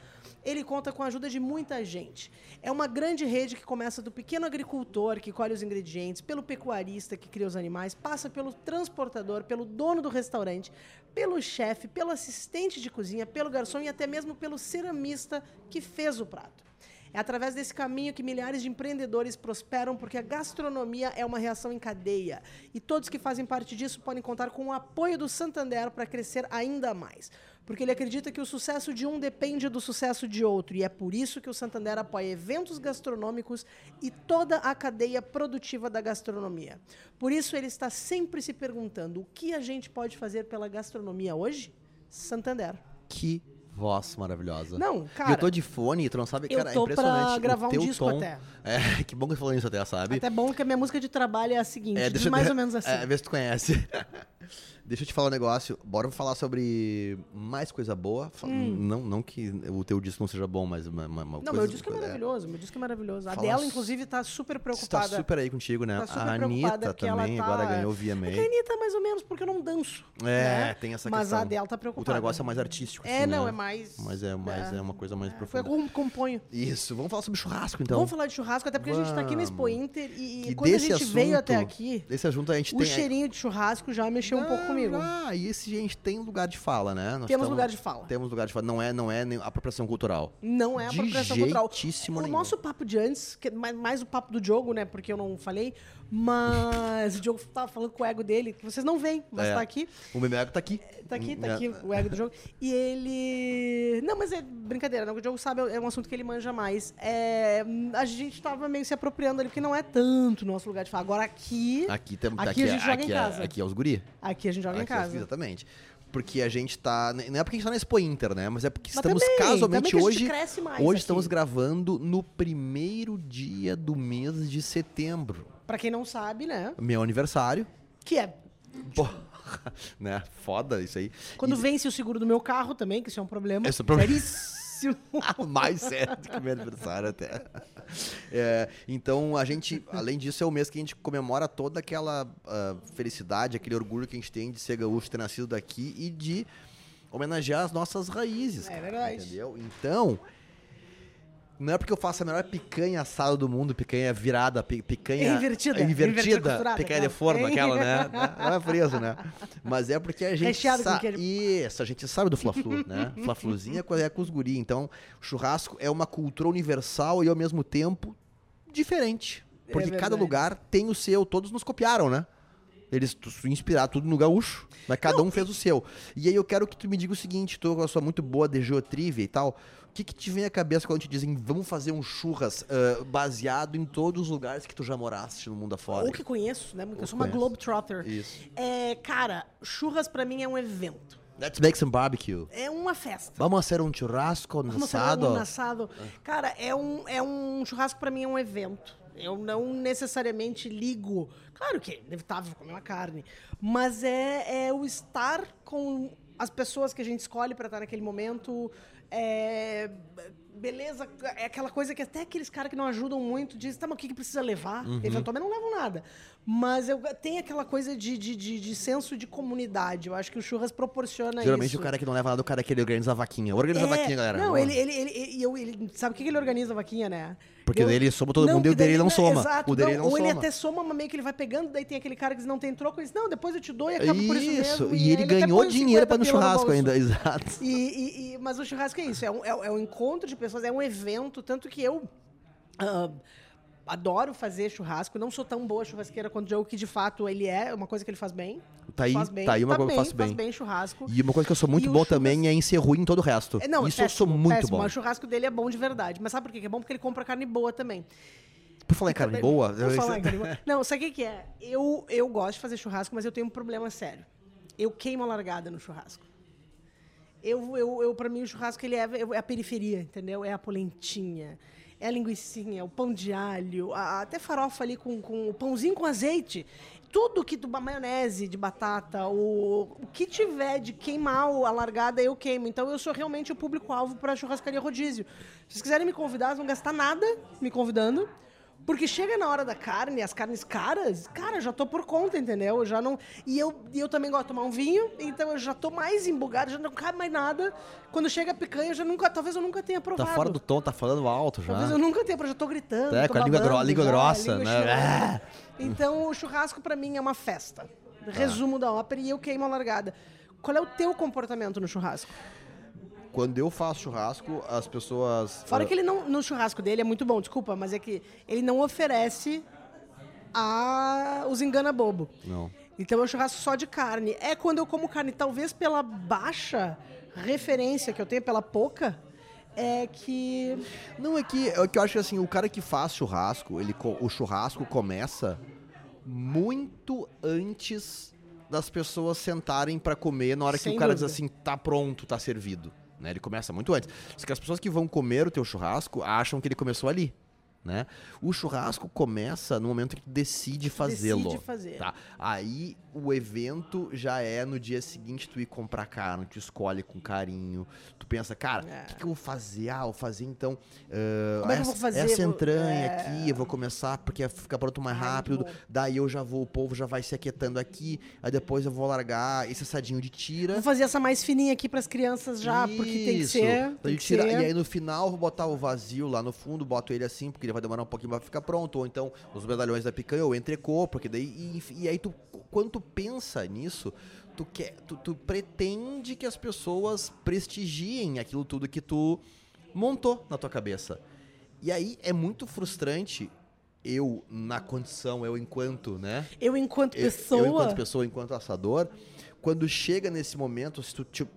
ele conta com a ajuda de muita gente. É uma grande rede que começa do pequeno agricultor que colhe os ingredientes, pelo pecuarista que cria os animais, passa pelo transportador, pelo dono do restaurante, pelo chefe, pelo assistente de cozinha, pelo garçom e até mesmo pelo ceramista que fez o prato. É através desse caminho que milhares de empreendedores prosperam, porque a gastronomia é uma reação em cadeia. E todos que fazem parte disso podem contar com o apoio do Santander para crescer ainda mais. Porque ele acredita que o sucesso de um depende do sucesso de outro. E é por isso que o Santander apoia eventos gastronômicos e toda a cadeia produtiva da gastronomia. Por isso ele está sempre se perguntando: o que a gente pode fazer pela gastronomia hoje? Santander. Que voz maravilhosa. Não, E cara. eu tô de fone, tu não sabe, Eu cara, tô é pra impressionante. o gravar um disco tom. até. É, que bom que você falou isso até, sabe? Até bom que a minha música de trabalho é a seguinte, É, deixa eu- mais ou menos assim. É, vê se tu conhece. Deixa eu te falar um negócio. Bora falar sobre mais coisa boa. Fa- Não, não que o teu disco não seja bom, mas uma, uma, Hum. Não, coisa... meu disco é maravilhoso, meu disco é maravilhoso. A Fala dela, inclusive, tá super preocupada. super aí contigo, né? Tá super a Anitta também tá- agora ganhou o É que a. Anitta, mais ou menos, porque eu não danço. É, né? tem essa Mas questão. a dela tá O preocupada. teu negócio é mais artístico, É, assim, não, né? é mais... Mas é, mais, é. uma coisa mais Foi profunda. eu que componho. Isso, vamos falar sobre churrasco, então. Vamos falar de churrasco, até porque a gente tá aqui no Expo Vamos. Inter e, e quando a gente veio assunto- até aqui, Desse assunto a gente o tem... cheirinho de churrasco já mexeu um pouco Ah, comigo. Ah, e esse gente tem lugar de fala, né? Nós Temos estamos- lugar de fala. Temos lugar de fala. Não é, não é apropriação cultural. Não é De apropriação cultural. jeitíssimo O nenhum. nosso papo de antes, que é mais, mais o papo do Diogo, né? Porque eu não falei, mas o Diogo tava falando com o ego dele, que vocês não veem, mas É. tá aqui. O Memego tá aqui. Tá aqui, tá É. aqui o ego do jogo. E ele. Não, mas é brincadeira, não. O Diogo sabe, é um assunto que ele manja mais. É, a gente tava meio se apropriando ali, porque não é tanto o nosso lugar de fala. Agora aqui. Aqui, tem, Aqui aqui, a gente é- joga aqui em é- casa. aqui é os guri. Aqui a gente joga em Aqui é- casa. exatamente. Porque a gente tá. Não é porque a gente tá na Expo Inter, né? Mas é porque Mas estamos também, casualmente também hoje. cresce mais Hoje aqui. estamos gravando no primeiro dia do mês de setembro. Pra quem não sabe, né? Meu aniversário. Que é Porra, né? Foda isso aí. quando E- vence o seguro do meu carro também, que isso é um problema. Esse é um problema. Seríssimo. mais sério do que meu aniversário até. É, então, a gente, além disso, é o mês que a gente comemora toda aquela ah, felicidade, aquele orgulho que a gente tem de ser gaúcho, ter nascido daqui e de homenagear as nossas raízes. É cara, verdade. Entendeu? Então, Não é porque eu faço a melhor picanha assada do mundo, picanha virada, pi- picanha. Invertida, Invertida. invertida costurada, picanha de claro. forno, aquela, né? Não é preso, né? Mas é porque a gente Recheado com sabe. queijo. Isso, a gente sabe do Fla-Flu, né? Fla-Fluzinha é com- é com os guri. Então, churrasco é uma cultura universal e ao mesmo tempo diferente. É Porque cada verdade. lugar tem o seu, todos nos copiaram, né? Eles inspiraram tudo no gaúcho, mas cada um fez o seu. E aí eu quero que tu me diga o seguinte, tu com a sua muito boa de geotrivia e tal, o que que te vem à cabeça quando te dizem vamos fazer um churras ah, baseado em todos os lugares que tu já moraste no mundo afora? Ou que conheço, né? Porque eu Ou sou uma conheço. Globetrotter. Isso. É, cara, churras pra mim é um evento. Let's make some barbecue. É uma festa. Vamos fazer um churrasco Vamos assado? fazer um assado. Cara, é um, é um churrasco pra mim é um evento. Eu não necessariamente ligo. Claro que é inevitável comer uma carne. Mas é, é o estar com as pessoas que a gente escolhe pra estar naquele momento. É, beleza, é aquela coisa que até aqueles caras que não ajudam muito dizem, tá, mas o que, que precisa levar? Uhum. Eventualmente não levam nada. Mas eu, tem aquela coisa de, de, de, de senso de comunidade. Eu acho que o churras proporciona Geralmente isso. o cara que não leva nada, o cara que ele organiza a vaquinha. Organiza a É, vaquinha, galera. Não, ele, ele, ele, ele, eu- ele- Sabe o que ele organiza a vaquinha, né? Porque Eu- dele soma todo mundo e o dele não soma. Exato, O dele não Ou ele soma. até soma, mas meio que ele vai pegando, daí tem aquele cara que diz, não tem troco, ele diz, não, depois eu te dou e acaba por isso Isso, mesmo. e ele até ganhou dinheiro 50 pra ir no churrasco bolso. ainda, exato. E, e- e- mas o churrasco é isso, é um, é, é um encontro de pessoas, é um evento, tanto que eu ah, adoro fazer churrasco, não sou tão boa churrasqueira quanto o Joe, que de fato ele é, uma coisa que ele faz bem. Tá aí, faz bem, tá aí uma coisa que eu faço Faz bem. bem churrasco. E uma coisa que eu sou muito E bom também é em ser ruim em todo o resto. É, Não, Isso é eu sou péssimo, muito péssimo, bom. mas O churrasco dele é bom de verdade. Mas sabe por que é bom? Porque ele compra carne boa também. Por falar em carne Também- boa, Por falar em carne boa. Não, sabe o que, é? Eu, eu gosto de fazer churrasco, mas eu tenho um problema sério. Eu queimo a largada no churrasco. Eu, eu, eu, pra mim, o churrasco ele é, é a periferia, entendeu? É a polentinha, é a linguiçinha, o pão de alho, a- até farofa ali com, com o pãozinho com azeite. Tudo que tu, maionese de batata, o, o que tiver de queimar a largada, eu queimo. Então eu sou realmente o público-alvo para churrascaria rodízio. Se vocês quiserem me convidar, vocês não gastar nada me convidando. Porque chega na hora da carne, as carnes caras, cara, já tô por conta, entendeu? Eu já não. E eu, e eu também gosto de tomar um vinho, então eu já tô mais embugado, já não cabe mais nada. Quando chega a picanha, eu já nunca. Talvez eu nunca tenha Tá provado. fora do tom, tá falando alto já. Talvez eu nunca tenha, eu já tô gritando. É, tô com a língua babando grossa, né? chorando. Então o churrasco pra mim é uma festa. Resumo da ópera e eu queimo a largada. Qual é o teu comportamento no churrasco? Quando eu faço churrasco, as pessoas. Fora ah, que ele não. No churrasco dele é muito bom, desculpa, mas é que ele não oferece a, os engana bobo. Não. Então é um churrasco só de carne. É quando eu como carne, talvez pela baixa referência que eu tenho, pela pouca, é que. Não, é que, é que eu acho que assim, o cara que faz churrasco, ele, o churrasco começa muito antes das pessoas sentarem pra comer na hora que Sem o cara dúvida. diz assim, tá pronto, tá servido. Né? Ele começa muito antes. Só que as pessoas que vão comer o teu churrasco acham que ele começou ali. Né? O churrasco começa no momento que tu decide fazê-lo. Decide fazer. Tá? Aí o evento já é no dia seguinte tu ir comprar carne, tu escolhe com carinho, tu pensa, cara, o É. que, que eu vou fazer? Ah, eu vou fazer então. ah, Como é que eu essa, vou fazer? essa entranha é. aqui, eu vou começar porque fica pronto mais Ai, rápido. Daí eu já vou, o povo já vai se aquietando aqui, aí depois eu vou largar esse assadinho de tira. Vou fazer essa mais fininha aqui pras crianças já, porque tem que Isso. ser. Tem que tira- ser. E aí no final eu vou botar o vazio lá no fundo, boto ele assim, porque ele vai demorar um pouquinho pra ficar pronto. Ou então os medalhões da picanha ou entrecô, porque daí. E, e aí tu, quando tu pensa nisso, tu, quer, tu, tu pretende que as pessoas prestigiem aquilo tudo que tu montou na tua cabeça. E aí é muito frustrante eu, na condição, eu enquanto, né? Eu, enquanto Eu- pessoa. Eu, enquanto pessoa, enquanto assador, quando chega nesse momento, se tu te-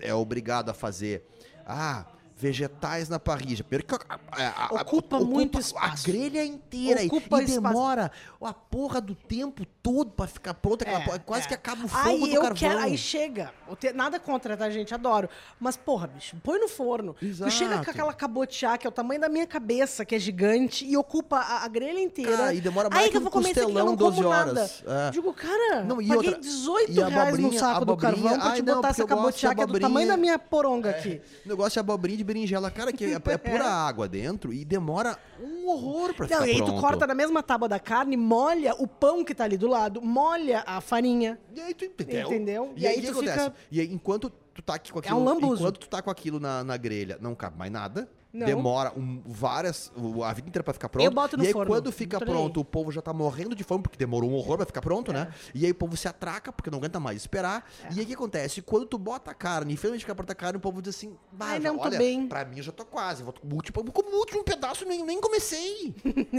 é obrigado a fazer, ah, vegetais na parrilla. Primeiro que a, a- a- Ocupa muito espaço. A grelha inteira e- Ocupa e, espaço. demora a porra do tempo todo pra ficar pronta. aquela É, porra, quase é. que acaba o fogo Aí do eu carvão. quero, aí chega. eu te- nada contra, tá, gente? Adoro. Mas, porra, bicho, põe no forno. Tu Exato. chega com aquela cabotiá, que é o tamanho da minha cabeça, que é gigante, e ocupa a, a grelha inteira. Cara, e demora mais aí que que eu um vou comer aqui, eu não costelão, 12 como horas. É. Digo, cara, Não, e paguei outra- 18 e reais no abobrinha- saco do abobrinha- carvão pra ai, te não, botar essa eu cabotiá, que é do tamanho da minha poronga aqui. Negócio de abobrinha de berinjela, cara, que é, é pura água dentro e demora um horror pra Não, ficar e aí pronto. tu corta na mesma tábua da carne, molha o pão que tá ali do lado, molha a farinha. E aí tu entendeu? Entendeu? E, aí o que tu acontece? fica- E aí, enquanto tu tá aqui com É aquilo. um lambuzo. Enquanto tu tá com aquilo na, na grelha, não cabe mais nada. Não. Demora um- várias. o- A vida inteira pra ficar pronto. Eu boto no e aí, forno, quando fica pronto, o povo já tá morrendo de fome, porque demorou um horror pra ficar pronto, né? É. E aí o povo se atraca, porque não aguenta mais esperar. E aí o que acontece? Quando tu bota a carne, e finalmente fica pronta a carne, o povo diz assim: "Bah, Ai, já- não, tô olha, bem." pra mim eu já tô quase. Vou, tipo, como o último pedaço, nem, nem comecei. É.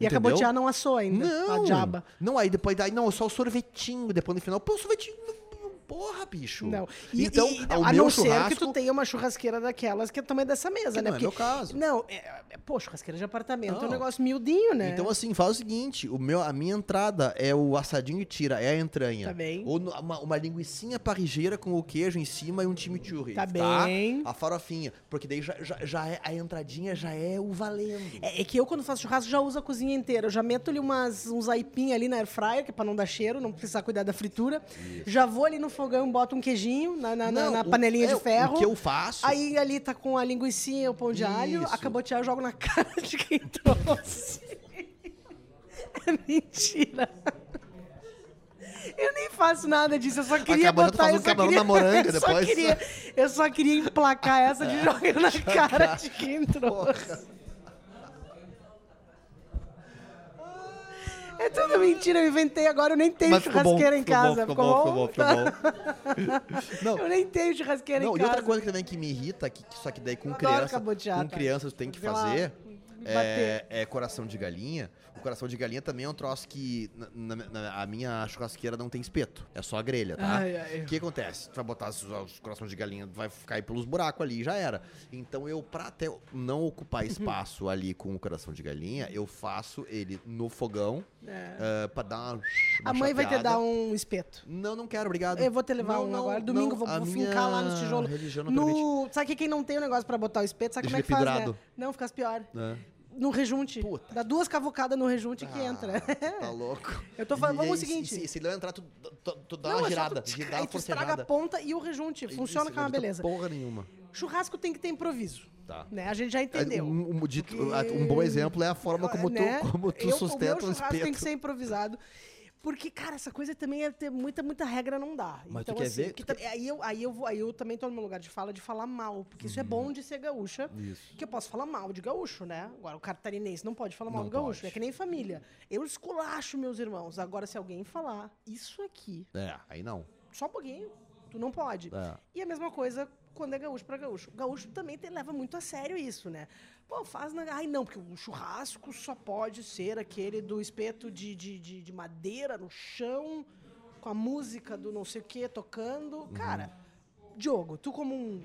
E a Entendeu? cabotiá não assou ainda. A Não. diaba. Não, aí depois daí, não, só o sorvetinho. Depois no final, pô, sorvetinho. Porra, bicho. Não. E, então, e- o a não ser que churrasco. tu tenha uma churrasqueira daquelas que é também dessa mesa, Que né? não é meu caso. Não, é, é- pô, churrasqueira de apartamento é um Não. negócio miudinho, né? Então, assim, faz o seguinte: o meu, a minha entrada é o assadinho de tira, é a entranha. Tá bem. Ou uma, uma linguicinha parrigeira com o queijo em cima e um chimichurri. Tá bem. A farofinha. Porque daí já, já, já é, a entradinha já é o valendo. É, é que eu, quando faço churrasco, já uso a cozinha inteira. Eu já meto ali umas, uns aipim ali na air fryer, que é pra não dar cheiro, não precisar cuidar da fritura. Já vou ali no fogão, boto um queijinho na, na, Não, na o- panelinha é, de ferro. O que eu faço. Aí ali tá com a linguicinha, o pão de alho, a Isso. cabotiá eu jogo na cara de quem trouxe. É mentira. Eu nem faço nada disso, eu só queria Acabou, tu botar um camarão queria- na moranga eu só depois. queria- eu só queria emplacar essa de jogar na cara de quem trouxe. É tudo mentira, eu inventei agora, eu nem tenho Mas ficou bom, churrasqueira em ficou bom, casa. ficou bom, ficou bom, ficou bom. Eu nem tenho churrasqueira Não, em e outra casa. coisa que também que me irrita, que, que só que daí com Eu criança, com crianças tem que fazer é, é coração de galinha. O coração de galinha também é um troço que na, na- na- a minha churrasqueira não tem espeto, é só a grelha, tá? O que acontece? Tu vai botar os, os coração de galinha, vai cair pelos buracos ali e já era. Então eu, pra até não ocupar espaço ali com o coração de galinha, eu faço ele no fogão É. ah, pra dar uma, A uma mãe vai te dar um espeto. Não, não quero, obrigado. Eu vou te levar Não, um não, agora. Domingo não, vou, a vou fincar lá nos tijolos. religião não permite. No... Sabe que quem não tem o negócio pra botar o espeto, sabe Deixa como é que faz, né? Não, fica pior. né? No rejunte. Puta. Dá duas cavucadas no rejunte que Ah, entra. Tá louco. Eu tô falando, vamos o seguinte. Se, se ele entrar, tu, tu, tu dá Não, uma é girada. tu- Dá uma tu estraga a ponta e o rejunte. Funciona Isso, que é uma beleza. Porra nenhuma. Churrasco tem que ter improviso. Tá. Né? A gente já entendeu. Um, um, um bom exemplo é a forma como tu, né? como tu Eu- sustenta o o meu churrasco espeto. tem que ser improvisado. Porque, cara, essa coisa também é ter muita, muita regra não dá. Mas tu então, quer assim, ver- que tu tam- aí, eu, aí, eu vou, aí eu também tô no meu lugar de fala de falar mal. Porque isso é bom de ser gaúcha. Uhum. Isso. Que eu posso falar mal de gaúcho, né? Agora, o catarinense não pode falar mal Não do gaúcho. pode. É que nem família. Eu esculacho meus irmãos. Agora, se alguém falar isso aqui, É, aí não. só um pouquinho, tu não pode. É. E a mesma coisa quando é gaúcho pra gaúcho. Gaúcho também te- leva muito a sério isso, né? Pô, faz na. Ai, não, porque o churrasco só pode ser aquele do espeto de, de, de, de madeira no chão, com a música do não sei o que tocando. Cara, Diogo, tu como um,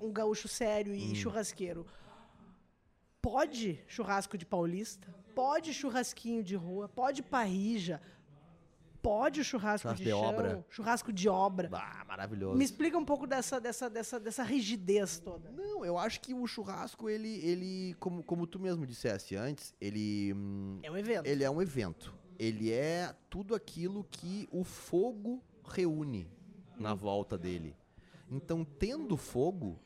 um gaúcho sério e churrasqueiro, pode churrasco de paulista? Pode churrasquinho de rua? Pode parrija? Pode o churrasco, Churrasco de, de chão? obra. Churrasco de obra. Ah, maravilhoso. Me explica um pouco dessa, dessa, dessa, dessa rigidez toda. Não, eu acho que o churrasco, ele, ele como, como tu mesmo dissesse antes, ele, hum, É um evento. ele é um evento. Ele é tudo aquilo que o fogo reúne na volta dele. Então, tendo fogo,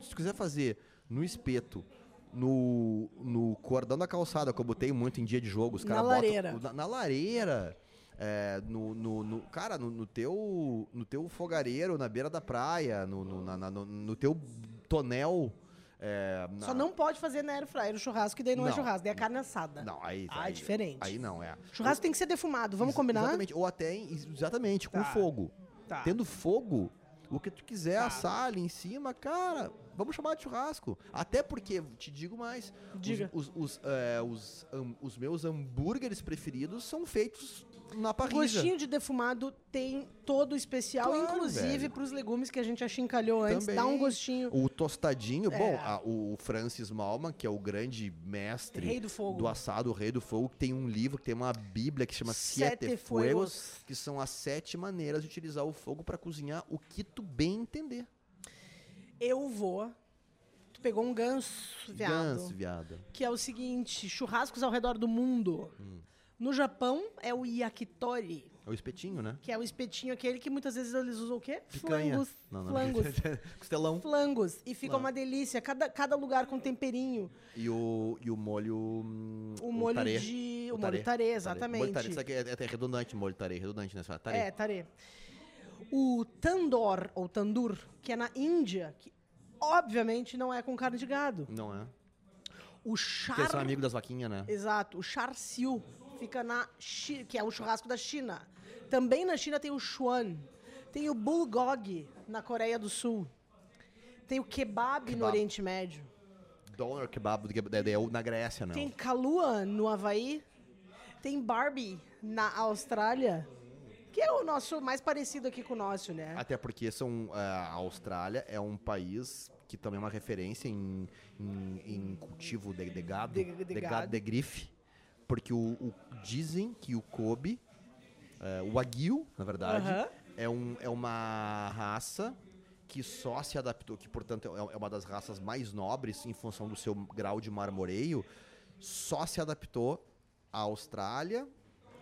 se tu quiser fazer no espeto, no, no cordão da calçada, como tem muito em dia de jogo, os Na caras botam- lareira. Na, na lareira. É, no, no, no- cara, no, no teu, no teu fogareiro, na beira da praia, no, no, na- na- no, no teu tonel. é, na- Só não pode fazer na air fryer o churrasco, que daí não, é Não. churrasco, daí é carne assada. Não, aí. Ah, é aí, diferente. Aí não, é. Churrasco tem que ser defumado, vamos combinar? Exatamente, ou até, em- exatamente, com Tá. fogo. Tá. Tendo fogo, o que tu quiser Tá. assar ali em cima, cara, vamos chamar de churrasco. Até porque, te digo mais, os- Diga. Os, os, é, os, ham- os meus hambúrgueres preferidos são feitos na O parrilla. gostinho de defumado tem todo o especial, Claro, inclusive velho. pros legumes que a gente achincalhou antes, Também. dá um gostinho. O tostadinho, É. bom, a- o Francis Malman, que é o grande mestre do do assado, o rei do fogo, que tem um livro, que tem uma bíblia que chama Sete Siete, Fuegos. Fuegos, que são as sete maneiras de utilizar o fogo para cozinhar o que tu bem entender. Eu vou. Tu pegou um ganso, viado. Ganso, viado. Que é o seguinte: churrascos ao redor do mundo. Hum. No Japão é o yakitori, É o espetinho, né? que é o espetinho aquele que muitas vezes eles usam o quê? Picanha. Flangos. Não, não. Flangos. Costelão. Flangos. E fica Não. uma delícia. Cada, cada lugar com temperinho. E o, e o molho. hum, O molho tarê. de. O, O molho tarê. tarê, Molho exatamente. tarê. Isso aqui é, é redundante, molho tarê, redundante, né? Só Tarê. É, tarê. O Tandoor, ou Tandoor, que é na Índia, que obviamente não é com carne de gado. Não é? O char... eles são amigos das vaquinhas, né? Exato, o char siu fica na Chi... que é o churrasco da China. Também na China tem o chuan. Tem o bulgogi na Coreia do Sul. Tem o kebab, no Kebab. Oriente Médio. Doner kebab de- de- de- na Grécia, não. Tem kalua no Havaí. Tem Barbie na Austrália. Que é o nosso mais parecido aqui com o nosso, né? Até porque são, é, a Austrália é um país que também é uma referência em, em, em cultivo de, de gado, De- de gado gado. de grife. Porque o, o- dizem que o Kobe, é, o Wagyu, na verdade, Aham. é, um, é uma raça que só se adaptou, que portanto é é uma das raças mais nobres em função do seu grau de marmoreio, só se adaptou à Austrália,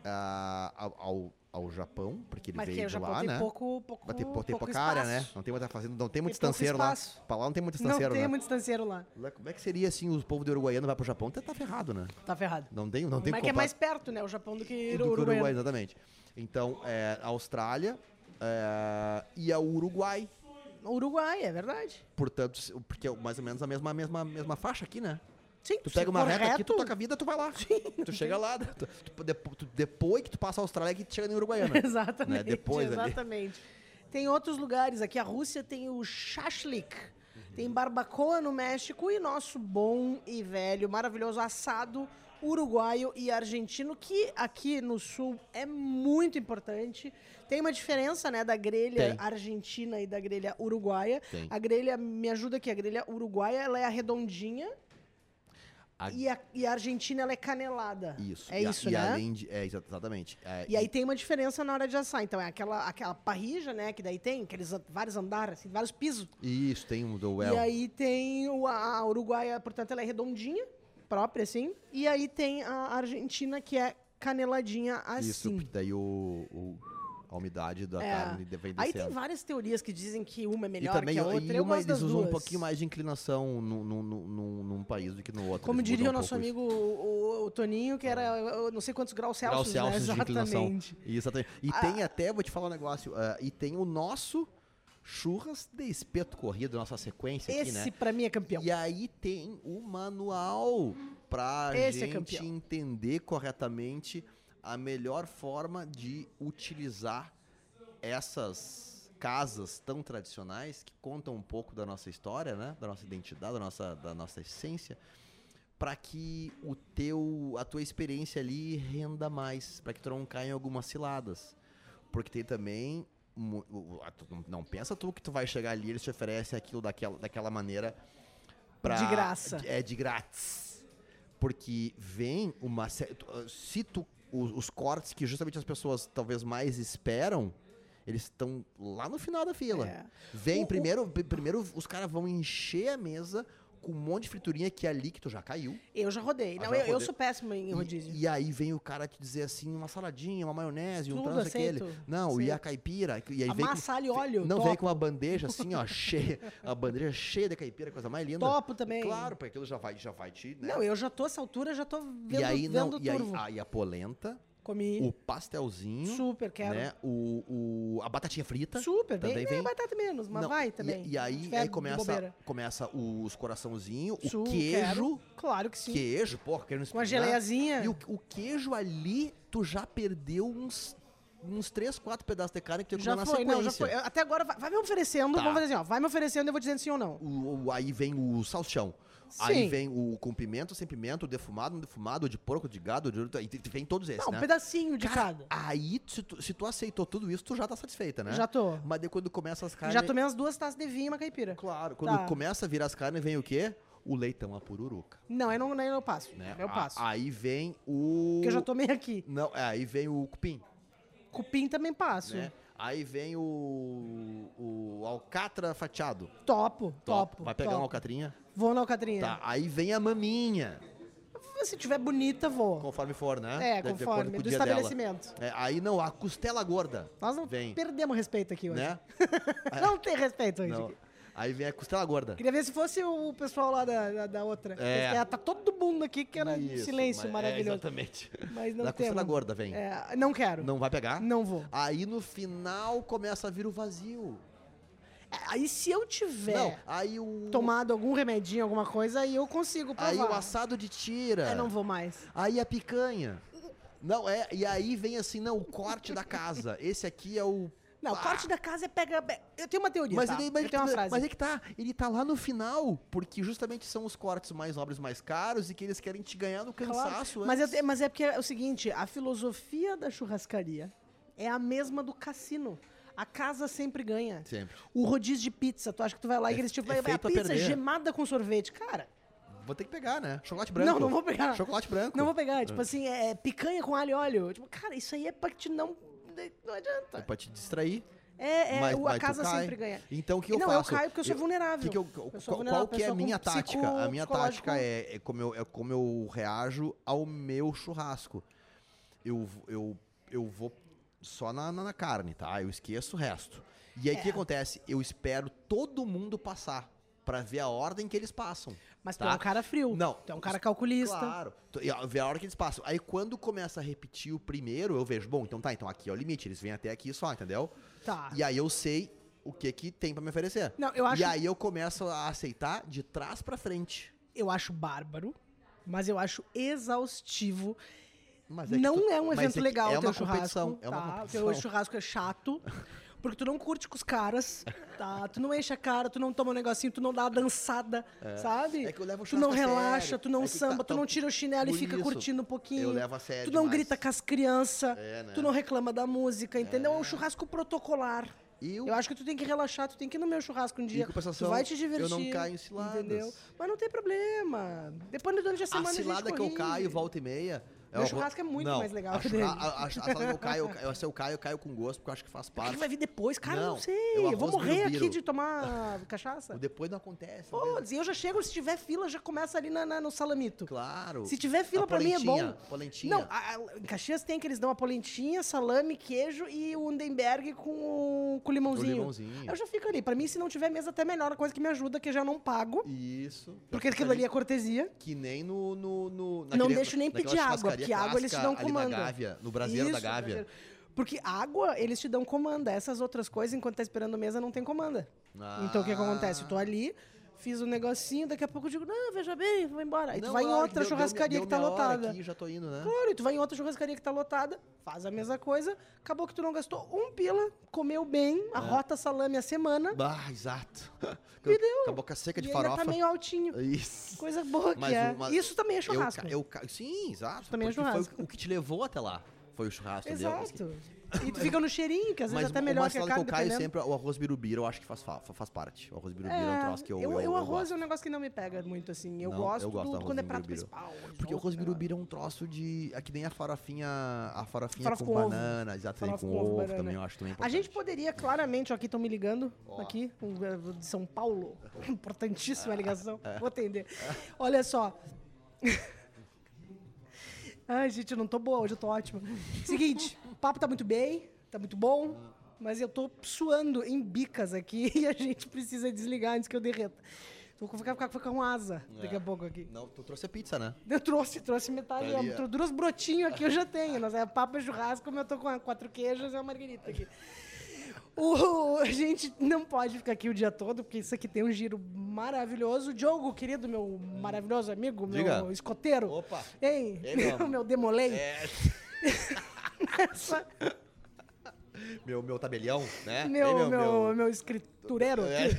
a- ao, ao, ao Japão, porque ele Mas veio que o de lá, tem né? pouco, pouco, Vai ter, pouco pouca área, espaço. né? Não tem muita fazenda, não tem muito pouco estanceiro lá. Pra lá não tem muito Não estanceiro, tem né? muito estanceiro lá. Lá, Como é que seria assim, os povos de Uruguaiano vai pro Japão? Tá, tá ferrado, né? Tá ferrado. Não tem, não tem Mas como que é mais perto, né? O Japão do que do o o Uruguai. Uruguai, exatamente. Então, é, a Austrália é, e a Uruguai, Uruguai, é verdade. portanto, porque é mais ou menos a mesma, mesma, mesma faixa aqui, né? Sim, Tu pega uma reta aqui, tu reto- toca a vida, tu vai lá. Tu chega lá, tu- tu- depo- tu- depois que tu passa a Austrália, que tu chega em Uruguaiana. Exatamente. né? Depois ali. exatamente. Tem outros lugares. Aqui a Rússia tem o shashlik. Tem barbacoa no México e nosso bom e velho, maravilhoso assado uruguaio e argentino, que aqui no sul é muito importante. Tem uma diferença, né, da grelha Tem. argentina e da grelha uruguaia. Tem. A grelha, me ajuda aqui, a grelha uruguaia, ela é arredondinha A- e, a, e a argentina, ela é canelada. Isso. É e a- isso, e né? além de. É, exa- exatamente. É, E aí tem uma diferença na hora de assar. Então é aquela, aquela parrija, né? Que daí tem aqueles vários andares, assim, vários pisos. Isso, tem um do well. E aí tem o, a a uruguaia, portanto, ela é redondinha, própria, assim. E aí tem a argentina, que é caneladinha Isso, assim. porque daí o, o- a umidade da É. carne vem Aí tem várias teorias que dizem que uma é E melhor também que a e outra. Eu uma, eles usam duas. um pouquinho mais de inclinação num, num, num, num país do que no outro. Como Eles diria o um nosso amigo o, o- Toninho, que era eu não sei quantos graus isso. Graus Celsius, né? Celsius de inclinação. Exatamente. Exatamente. E Ah. tem até, vou te falar um negócio, ah, e tem o nosso churras de espeto corrido, nossa sequência aqui, Esse, né? pra mim, é campeão. E aí tem o manual pra Esse é gente campeão. entender corretamente a melhor forma de utilizar essas casas tão tradicionais que contam um pouco da nossa história, né? Da nossa identidade, da nossa, da nossa essência, para que o teu, a tua experiência ali renda mais, para que tu não caia em algumas ciladas. Porque tem também não- pensa tu que tu vai chegar ali e eles te oferecem aquilo daquela, daquela maneira pra, De graça. É de grátis. Porque vem uma se tu os, os cortes que justamente as pessoas talvez mais esperam, eles estão lá no final da fila. É. Vem O- o- primeiro, pri- primeiro os caras vão encher a mesa com um monte de friturinha que é ali que tu já caiu. Eu já rodei. Ah, Não, já eu, eu rodei. sou péssimo em rodízio. E, e aí vem o cara te dizer assim, uma saladinha, uma maionese, um Tudo tranço aquele. Não, e a caipira. E aí vem com, e óleo, Não, topo. vem com uma bandeja assim, ó, cheia. A bandeja cheia de caipira, coisa mais linda. Topo também. Claro, porque aquilo já vai, já vai te. Né? Não, eu já tô essa altura, já tô vendo, e aí, não, vendo e aí, e a polenta, Comi. o pastelzinho, Super, quero. né? O, o, a batatinha frita. Super, bem, também é vem. batata menos, mas Não, vai e- também. E, aí, Tiver aí de começa, bobeira. começa os coraçãozinhos, o Su, queijo. quero. Claro que sim. Queijo, porra, queijo Com a geleiazinha. E o, o queijo ali, tu já perdeu uns, uns 3, 4 pedaços de carne que tu Já na foi, não, já sequência. foi. Até agora, vai, vai me oferecendo, Tá. vamos fazer assim, ó. Vai me oferecendo e eu vou dizendo sim ou não. O- aí vem o salchão. Aí Sim. vem o com pimenta, sem pimenta, o defumado, não defumado, o de porco, de gado, de... e vem todos esses, Não, né? um pedacinho de Cara, cada. Aí, se tu, se tu aceitou tudo isso, tu já tá satisfeita, né? Já tô. Mas daí quando começa as carnes... Já tomei umas duas taças de vinho e uma caipira. Claro, quando Tá. começa a virar as carnes, vem o quê? O leitão, a pururuca. Não, aí não, aí eu passo. Né? Eu A- passo. aí vem o... Porque eu já tomei aqui. Não, é, aí vem o cupim, Cupim também passo. né? Aí vem o, o alcatra fatiado. Topo, topo. Vai pegar topo. uma alcatrinha. Vou na alcatrinha. Tá, aí vem a maminha, Se tiver bonita, vou. conforme for, né? É, conforme. Do estabelecimento. É, aí não, a costela gorda. Nós não Vem. perdemos respeito aqui hoje. Né? não tem respeito hoje. Não. Aí vem a costela gorda. Queria ver se fosse o pessoal lá da, da, da outra. É. Porque Tá todo mundo aqui que era Isso, silêncio mas- é, maravilhoso. exatamente. Mas não Da temos. costela gorda vem. É, não quero. Não, Não vai pegar? vou. Aí no final começa a vir o vazio. É, Aí se eu tiver Não, aí o. tomado algum remedinho, alguma coisa, aí eu consigo provar. Aí o assado de tira. É, não vou mais. Aí a picanha. Não, é. E aí vem assim, não, o corte da casa. Esse aqui é o. Não, o corte da casa é pega... Eu tenho uma teoria, Mas, tá? ele, mas, eu tenho uma frase. mas é que tá, ele tá lá no final, porque justamente são os cortes mais nobres, mais caros e que eles querem te ganhar no Claro. cansaço Mas, antes. é, mas é porque é o seguinte, a filosofia da churrascaria é a mesma do cassino. A casa sempre ganha. Sempre. O rodízio de pizza, tu acha que tu vai lá e É- eles tipo, é a pizza gemada com sorvete. Cara, Vou ter que pegar, né? Chocolate branco. não, não vou pegar. Chocolate branco. Não vou pegar. Tipo assim, é picanha com alho e óleo. Tipo, cara, isso aí é pra te não. Não É adianta. pra te distrair. É, é, mas, o, a casa sempre ganha. Então o que eu não, eu faço? caio porque eu sou vulnerável. que que eu- Eu sou qual, vulnerável, qual que é a minha tática? A minha tática é, é como eu, é como eu reajo ao meu churrasco. Eu, eu, eu vou só na, na, na carne, tá? Eu esqueço o resto. E aí o que É. acontece? Eu espero todo mundo passar pra ver a ordem que eles passam. Mas tu tá? é um cara frio. Não. Tu é um cara calculista. Claro. Tu- e, Ver a hora que eles passam. Aí quando começa a repetir o primeiro, eu vejo, bom, então tá, então aqui é o limite, eles vêm até aqui só, entendeu? Tá. E aí eu sei o que que tem pra me oferecer. Não, eu acho- E aí eu começo a aceitar de trás pra frente. Eu acho bárbaro, mas eu acho exaustivo. Mas é não tu- é um evento que legal é o teu churrasco. é uma tá? O competição. teu churrasco é chato. Porque tu não curte com os caras, tá? Tu não enche a cara, tu não toma um negocinho, tu não dá uma dançada, sabe? É que eu levo o Tu não a relaxa, sério. tu não É que samba, tá- tu não tira o chinelo e fica isso, curtindo um pouquinho. eu levo a sério Tu não demais. grita com as crianças, É, né? tu não reclama da música, entendeu? É um churrasco protocolar. E o- Eu acho que tu tem que relaxar, tu tem que ir no meu churrasco um dia. tu vai te divertir. eu não caio em ciladas. Entendeu? Mas não tem problema. Depois durante a semana a cilada a gente que eu caio volta e meia. Meu eu- churrasco é muito não, mais legal que dele. a, a, a que eu caio, eu, se eu caio, eu caio com gosto, porque eu acho que faz O que parte. vai vir depois? Cara, não, Não, sei. é Eu vou morrer aqui de tomar cachaça. O depois não acontece. Pô, e eu já chego, se tiver fila, já começa ali na, na- no salamito. Claro. Se tiver fila, A pra mim é bom. polentinha. Não, a- em Caxias tem que eles dão a polentinha, salame, queijo e o Undenberg com, com limãozinho. O limãozinho. Eu já fico ali. Pra mim, se não tiver mesa, até melhor. A coisa que me ajuda, que eu já não pago. Isso. Porque aquilo ali é cortesia. Que nem no. no, no Não deixo nem pedir água, porque água eles te dão comando. Gávea, no Brasileiro da Isso, Gávea. brasileiro. Porque água, eles te dão comanda. Essas outras coisas, enquanto tá esperando mesa, não tem comanda. Então o que, que acontece? Eu tô ali, fiz um negocinho, daqui a pouco eu digo, não, veja bem, vou embora. Aí tu Não, vai em outra deu- churrascaria deu- que tá deu minha hora lotada. Aqui, já tô indo, né? Claro, e tu vai em outra churrascaria que tá lotada, faz a mesma coisa, acabou que tu não gastou um pila, comeu bem, É. arrota salame a semana, Ah, exato. E deu. Com a boca seca de e ainda farofa. tá meio altinho. Isso. Coisa boa que Mas é. mas Isso também é Eu churrasco. Eu, ca- sim, exato. também é porque foi churrasco. o, o que te levou até lá. Foi o churrasco. Exato. E tu fica no cheirinho, que às vezes Mas até o melhor que a carne, eu caio dependendo. sempre, o arroz birubiru, eu acho que faz, fa- faz parte. O arroz birubiru é, um troço que eu, eu, eu, eu arroz é um negócio que não me pega muito, assim. Eu Não, gosto, eu gosto do, do quando é prato birubiru. principal. Porque o arroz birubiru é um troço de... É que nem a farofinha... A farofinha com, com banana, Farofa com com ovo, também, eu acho também A importante. gente poderia claramente, ó, aqui estão me ligando, Ó. aqui, eh, de São Paulo, importantíssima É. a ligação, vou atender. Olha só. Ai, gente, eu não tô boa, hoje eu tô ótima. Seguinte, o papo tá muito bem, tá muito bom, mas eu tô suando em bicas aqui e a gente precisa desligar antes que eu derreta. Vou ficar, ficar, ficar com asa daqui a pouco aqui. Não, tu trouxe a pizza, né? Eu trouxe, trouxe metade, Tá ali, ó, ó. duas brotinhos aqui eu já tenho. Nós é papa churrasco, como eu tô com quatro queijos e uma margarita aqui. O, a gente não pode ficar aqui o dia todo, porque isso aqui tem um giro maravilhoso. Diogo, querido, meu maravilhoso amigo, Diga. meu escoteiro. Opa. Hein? Ei, meu meu demolei. É, Essa- meu, meu tabelião, né? meu, Ei, meu, meu, escritureiro É. aqui.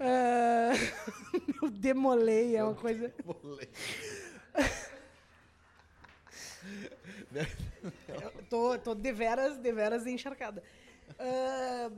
É, meu demolei é uma coisa. Bolei. Eu tô, tô deveras, deveras encharcada. Ah,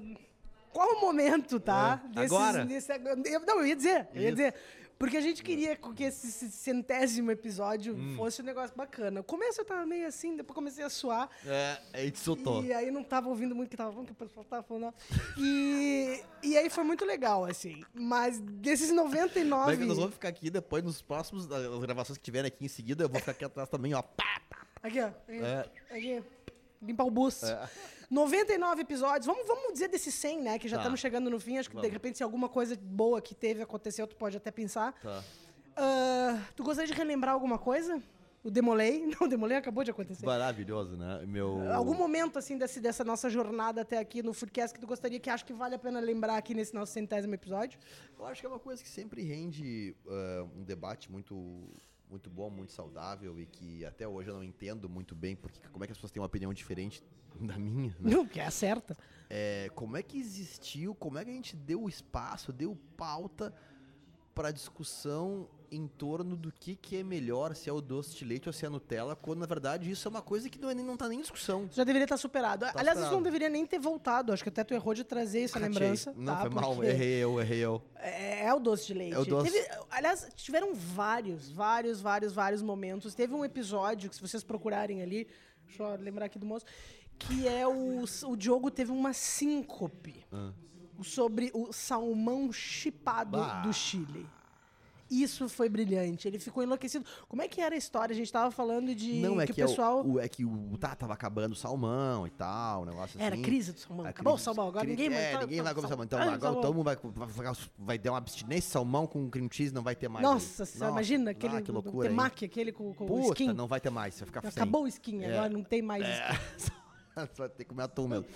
qual o momento, tá? É, agora? desse- eu, não, eu ia dizer, eu ia dizer. Porque a gente queria que esse centésimo episódio Hum. fosse um negócio bacana. No começo eu tava meio assim, depois comecei a suar. É, aí te soltou. E aí não tava ouvindo muito o que tava falando, que o pessoal tava falando. E, e aí foi muito legal, assim. Mas desses Como é 99. que nós vamos ficar aqui depois, nos próximos, gravações que tiverem aqui em seguida, eu vou ficar aqui atrás também, ó. Aqui, ó. Aqui. É. aqui. limpar o busto. É. 99 episódios. Vamos, vamos dizer desses 100, né? Que já Tá. estamos chegando no fim. Acho que de Vamos. repente, se alguma coisa boa que teve aconteceu, tu pode até pensar. Tá. Ah, tu gostaria de relembrar alguma coisa? O Demolei? Não, o Demolei acabou de acontecer. Maravilhoso, né? Meu... Algum momento, assim, desse, dessa nossa jornada até aqui no Foodcast que tu gostaria que acho que vale a pena lembrar aqui nesse nosso centésimo episódio? Eu acho que é uma coisa que sempre rende ah, um debate muito, muito bom, muito saudável e que até hoje eu não entendo muito bem porque como é que as pessoas têm uma opinião diferente da minha. né? Não, que é certa. É, como é que existiu, como é que a gente deu espaço, deu pauta para discussão em torno do que, que é melhor, se é o doce de leite ou se é a Nutella, quando na verdade isso é uma coisa que não, é, nem- não tá nem em discussão. Isso já deveria estar superado. Aliás, isso superado. não deveria nem ter voltado. Acho que até tu errou de trazer essa lembrança. Não, tá? foi mal, errei eu, errei eu. É, é o doce de leite. É o doce. Teve- aliás, tiveram vários, vários, vários, vários momentos. Teve um episódio que, se vocês procurarem ali, deixa eu lembrar aqui do moço, que é o, o Diogo teve uma síncope Ah. sobre o salmão chipado Bah. do Chile. Isso foi brilhante. Ele ficou enlouquecido. Como é que era a história? A gente tava falando de Não, é que, que, o pessoal. é, o, o- é que o tá, tava acabando o salmão e tal, um negócio Era assim. crise do salmão. A Acabou o crise- salmão. Agora cri- ninguém mais. É, ninguém vai comer salmão. Então Ah, agora salmão. todo mundo vai, vai, vai, ter uma abstinência salmão com cream cheese, não vai ter mais. Nossa, aí. senhora, imagina aquele ah, que loucura, temaki, aquele com, com o Puta, skin. não vai ter mais, vai ficar sem. Acabou o skin, É. agora não tem mais skin. É, Você vai ter que comer atum mesmo.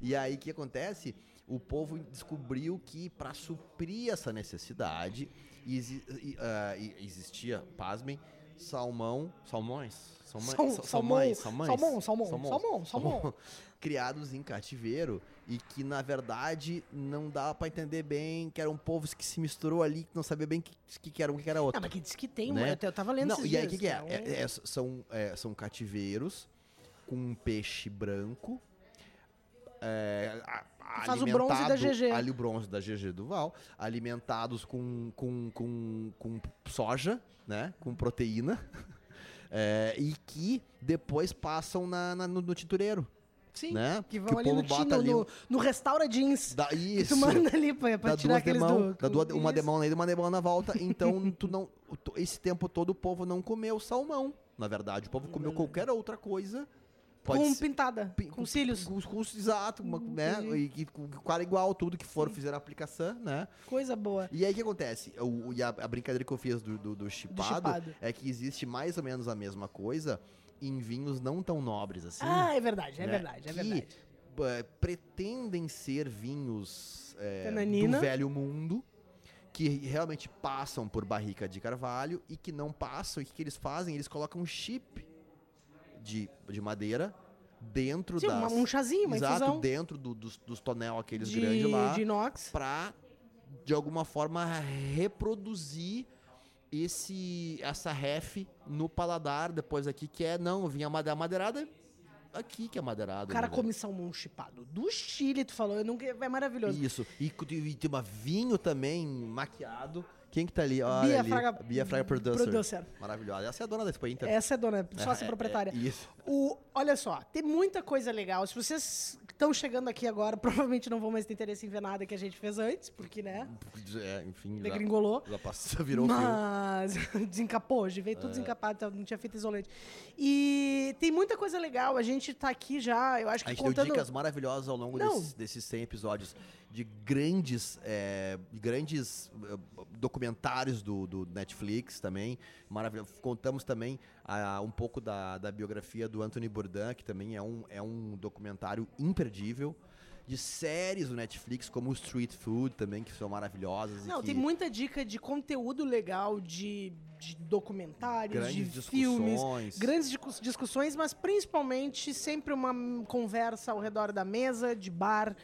E aí, o que acontece? O povo descobriu que para suprir essa necessidade, exi- e, ah, e- existia, pasmem, salmão, salmões, salmões, Sal- sa- salmão, salmões, salmões, salmão, salmão, salmão, salmão. criados em cativeiro e que na verdade não dá para entender bem que eram povos que se misturou ali que não sabia bem que que, que era um que era outro Ah, mas que diz que tem, né? eu, tava lendo não, esses e aí o que, que é? então- É- é- são, é, são cativeiros com um peixe branco. É, a- Faz o bronze da GG. Ali o bronze da GG Duval. Alimentados com, com, com, com soja, né? Com proteína. É, e que depois passam na, na- no, no tintureiro. Sim, né? que Que vão o ali no, povo bota ali no, no restaura jeans. Que isso. tu manda ali pra, pra tirar aqueles demão, do... duas, uma demão na ida e uma demão na volta. Então, tu não, tu- esse tempo todo o povo não comeu salmão. Na verdade, o povo comeu qualquer outra coisa. Pode Com ser- pintada, pi- com cílios. Com, com, exato, uma- né? entendi. E, e com com cara igual, tudo que for, fizeram a aplicação, né? Coisa boa. E aí o que acontece? O, e a, a brincadeira que eu fiz do, do, do chipado, chipado. é que existe mais ou menos a mesma coisa em vinhos não tão nobres assim. ah, é verdade, é né? verdade, é que, verdade. eh, pretendem ser vinhos Tananina. do velho mundo que realmente passam por barrica de carvalho e que não passam e o que, que eles fazem eles colocam chip de, de madeira dentro Sim, das um chazinho, uma exato infusão. dentro do- dos, dos tonel aqueles De, grandes lá de inox. pra de alguma forma reproduzir esse essa ref no paladar depois aqui que é não vinha a madeirada aqui que é madeirada O cara né, come salmão chipado do Chile, tu falou. Eu nunca, é maravilhoso. isso e, cu- e tem uma vinho também maquiado quem que tá ali Olha Bia ali. Fraga- Bia Fraga Producer. Producer. maravilhosa essa é a dona da Expo Inter Essa é dona, sócia É, proprietária. é, isso O, olha só, tem muita coisa legal. Se vocês estão chegando aqui agora, provavelmente não vão mais ter interesse em ver nada que a gente fez antes, porque, né, é, enfim já, degringolou. já passou, virou Mas desencapou, hoje veio tudo desencapado, então não tinha feito isolante. E tem muita coisa legal, a gente tá aqui já, eu acho A que gente contando... deu dicas maravilhosas ao longo desses, desses 100 episódios de grandes, é, de grandes eh, documentários do, do Netflix também. Maravilhoso. Contamos também ah, um pouco da, da biografia do Anthony Bourdain, que também é um, é um documentário imperdível. De séries do Netflix, como o Street Food também, que são maravilhosas. Não, que tem muita dica de conteúdo legal, de, de documentários, grandes de filmes, grandes discu- discussões, mas principalmente sempre uma conversa ao redor da mesa, de bar,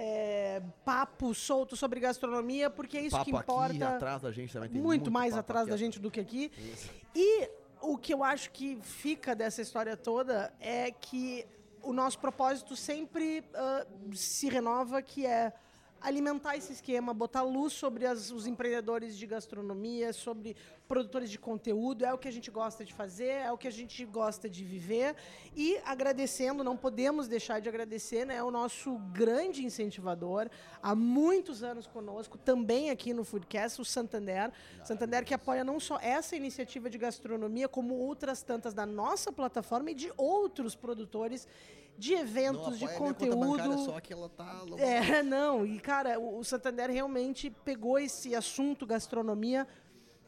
é, papo solto sobre gastronomia, porque é isso papo que importa. aqui atrás da gente também tem muito, mais papo atrás aqui da gente do que aqui. E o que eu acho que fica dessa história toda é que o nosso propósito sempre ah, se renova, que é alimentar esse esquema, botar luz sobre as- os empreendedores de gastronomia, sobre produtores de conteúdo, é o que a gente gosta de fazer, é o que a gente gosta de viver. E agradecendo, não podemos deixar de agradecer, né, o nosso grande incentivador, há muitos anos conosco, também aqui no Foodcast, o Santander. Santander que apoia não só essa iniciativa de gastronomia, como outras tantas da nossa plataforma e de outros produtores de eventos, Não de conteúdo. só que ela tá... É, não, e cara, o Santander realmente pegou esse assunto gastronomia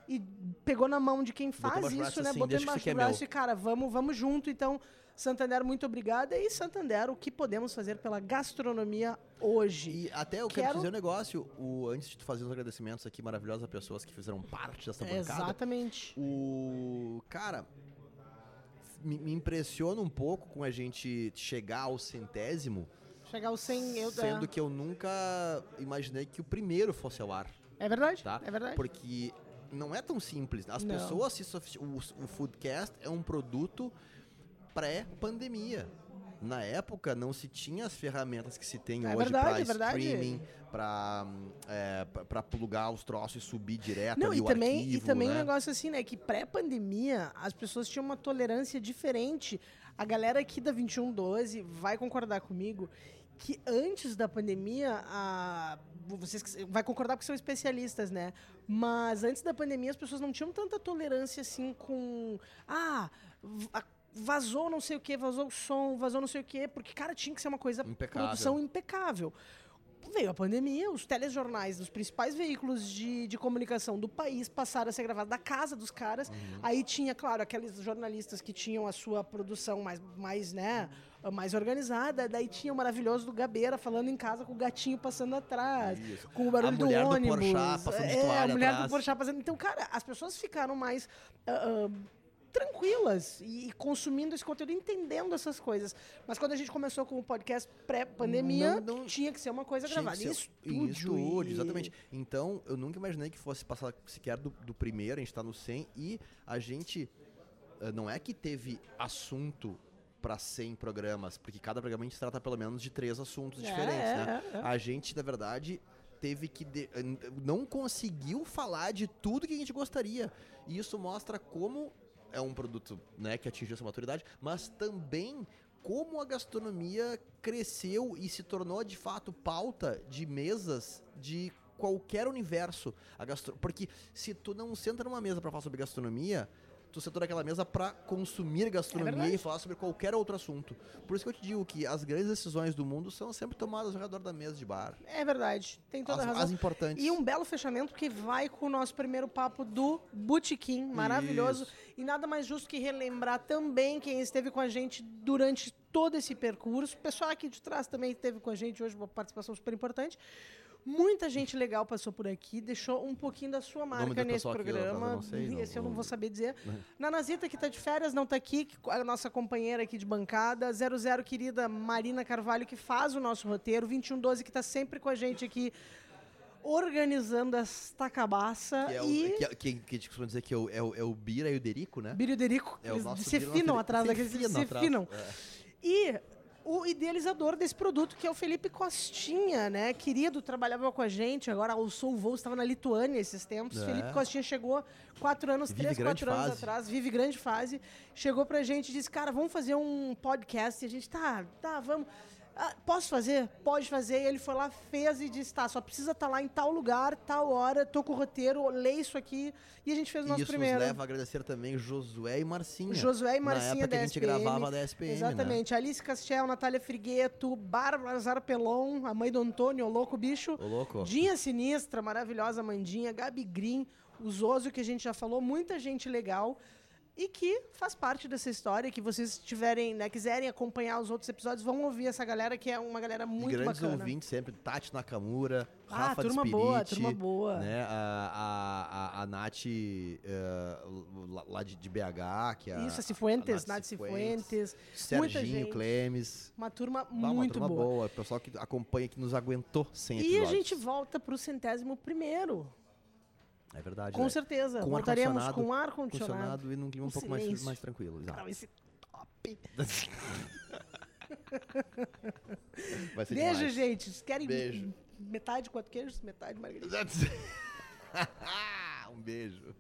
e pegou na mão de quem faz do isso, braço né? assim, Botou embaixo do é braço meu. e, cara, vamos, vamos junto. Então, Santander, muito obrigada. E Santander, o que podemos fazer pela gastronomia hoje? E até eu quero, Quero- dizer um negócio, o, antes de tu fazer os agradecimentos aqui maravilhosas a pessoas que fizeram parte dessa bancada, Exatamente. o... Cara, me, me impressiona um pouco com a gente chegar ao centésimo, Chegar aos 100 eu sendo que eu nunca imaginei que o primeiro fosse ao ar, É verdade, tá? é verdade. Porque não é tão simples. As Não. pessoas se o, o Foodcast é um produto pré-pandemia. Na época não se tinha as ferramentas que se tem É hoje para é streaming, para é, pra plugar os troços e subir direto Não, e o também, arquivo, e também né? um negócio assim, né? Que pré-pandemia, as pessoas tinham uma tolerância diferente. A galera aqui da 2112 vai concordar comigo que antes da pandemia, a, vocês vai concordar porque são especialistas, né? Mas antes da pandemia, as pessoas não tinham tanta tolerância assim com. Ah, a- vazou não sei o que, vazou o som, vazou não sei o que, porque, cara, tinha que ser uma coisa Impecável. produção impecável. Veio a pandemia, os telejornais dos principais veículos de, de comunicação do país passaram a ser gravados da casa dos caras. Uhum. Aí tinha, claro, aqueles jornalistas que tinham a sua produção mais, mais, né, mais organizada. Daí tinha o maravilhoso do Gabeira falando em casa com o gatinho passando atrás, Isso. com o barulho A mulher do do ônibus. Porchat passando de é, a mulher atrás. do Porchat passando. Então, cara, as pessoas ficaram mais ah, ah, tranquilas e, consumindo esse conteúdo, entendendo essas coisas. Mas quando a gente começou com o podcast pré-pandemia, tinha que ser uma coisa gravada em estúdio. Em estúdio, e- exatamente. Então, eu nunca imaginei que fosse passar sequer do, do primeiro, a gente tá no 100, e a gente. eh, Não é que teve assunto para 100 programas, porque cada programa a gente trata pelo menos de três assuntos É, diferentes, né? é, é. A gente, na verdade, teve que. de- eh, não conseguiu falar de tudo que a gente gostaria. E isso mostra como é um produto né, que atingiu essa maturidade, mas também como a gastronomia cresceu e se tornou de fato pauta de mesas de qualquer universo. A gastro... Porque se tu não senta numa mesa para falar sobre gastronomia, tu sentou naquela mesa para consumir gastronomia verdade. e falar sobre qualquer outro assunto. Por isso que eu te digo que as grandes decisões do mundo são sempre tomadas ao redor da mesa de bar. É verdade, tem toda As, a razão. as importantes. E um belo fechamento que vai com o nosso primeiro papo do Botequim, maravilhoso. Isso. E nada mais justo que relembrar também quem esteve com a gente durante todo esse percurso. O pessoal aqui de trás também esteve com a gente hoje, uma participação super importante. Muita gente legal passou por aqui, deixou um pouquinho da sua marca nesse pessoal aqui, eu- programa. não Esse eu não vou saber dizer. Nanazita, que tá de férias, não tá aqui, que- a nossa companheira aqui de bancada. 00, querida Marina Carvalho, que faz o nosso roteiro. 2112, que tá sempre com a gente aqui, organizando esta cabaça. Que é o, e que, que, que a gente costuma dizer que é o, é o, é o Bira e o Derico, né? Bírio Derico, É o nosso se Bira, finam atrás daqueles, Se se finam. é. E o idealizador desse produto, que é o Felipe Costinha, né? Querido, trabalhava com a gente, agora alçou o voo, estava na Lituânia esses tempos. É. Felipe Costinha chegou quatro anos, Vive três, quatro anos fase. atrás, vive grande fase. Chegou pra gente e disse, cara, vamos fazer um podcast. E a gente, tá, tá, vamos. "Ah, posso fazer? Pode fazer. E ele foi lá, fez e disse, tá, só precisa estar lá em tal lugar, tal hora, tô com o roteiro, lê isso aqui. E a gente fez o nosso isso primeiro. nos leva a agradecer também Josué e Marcinha. Josué e Na Marcinha época da que a gente SPM. gravava da SPM, né? Exatamente. Alice Castiel, Natália Frigueto, Bárbara Zarpelon, a mãe do Antônio, o louco bicho. Ô, louco. Dinha Sinistra, maravilhosa Mandinha, Gabi Green, o Zoso, que a gente já falou, muita gente legal. E que faz parte dessa história, que vocês tiverem, né, quiserem acompanhar os outros episódios, vão ouvir essa galera, que é uma galera muito grandes bacana. ouvintes sempre, Tati Nakamura, Ah, Rafa turma Despiriti, boa, turma boa. Né, a, a, a, a Nath eh, lá- de, de BH, que é a, Isso, a Cifuentes, a Nath Cifuentes. muita Serginho. Clemes. Uma turma Bah, uma muito turma boa. boa. O pessoal que acompanha, que nos aguentou sem E a gente volta pro centésimo primeiro. É verdade. Com né? certeza. Com Voltaremos ar-condicionado, com ar-condicionado. Condicionado e num clima um Com pouco mais, mais tranquilo. exato. Vai ser top. Beijo, demais. gente. Vocês querem Beijo. metade quatro queijos, metade margarida? um beijo.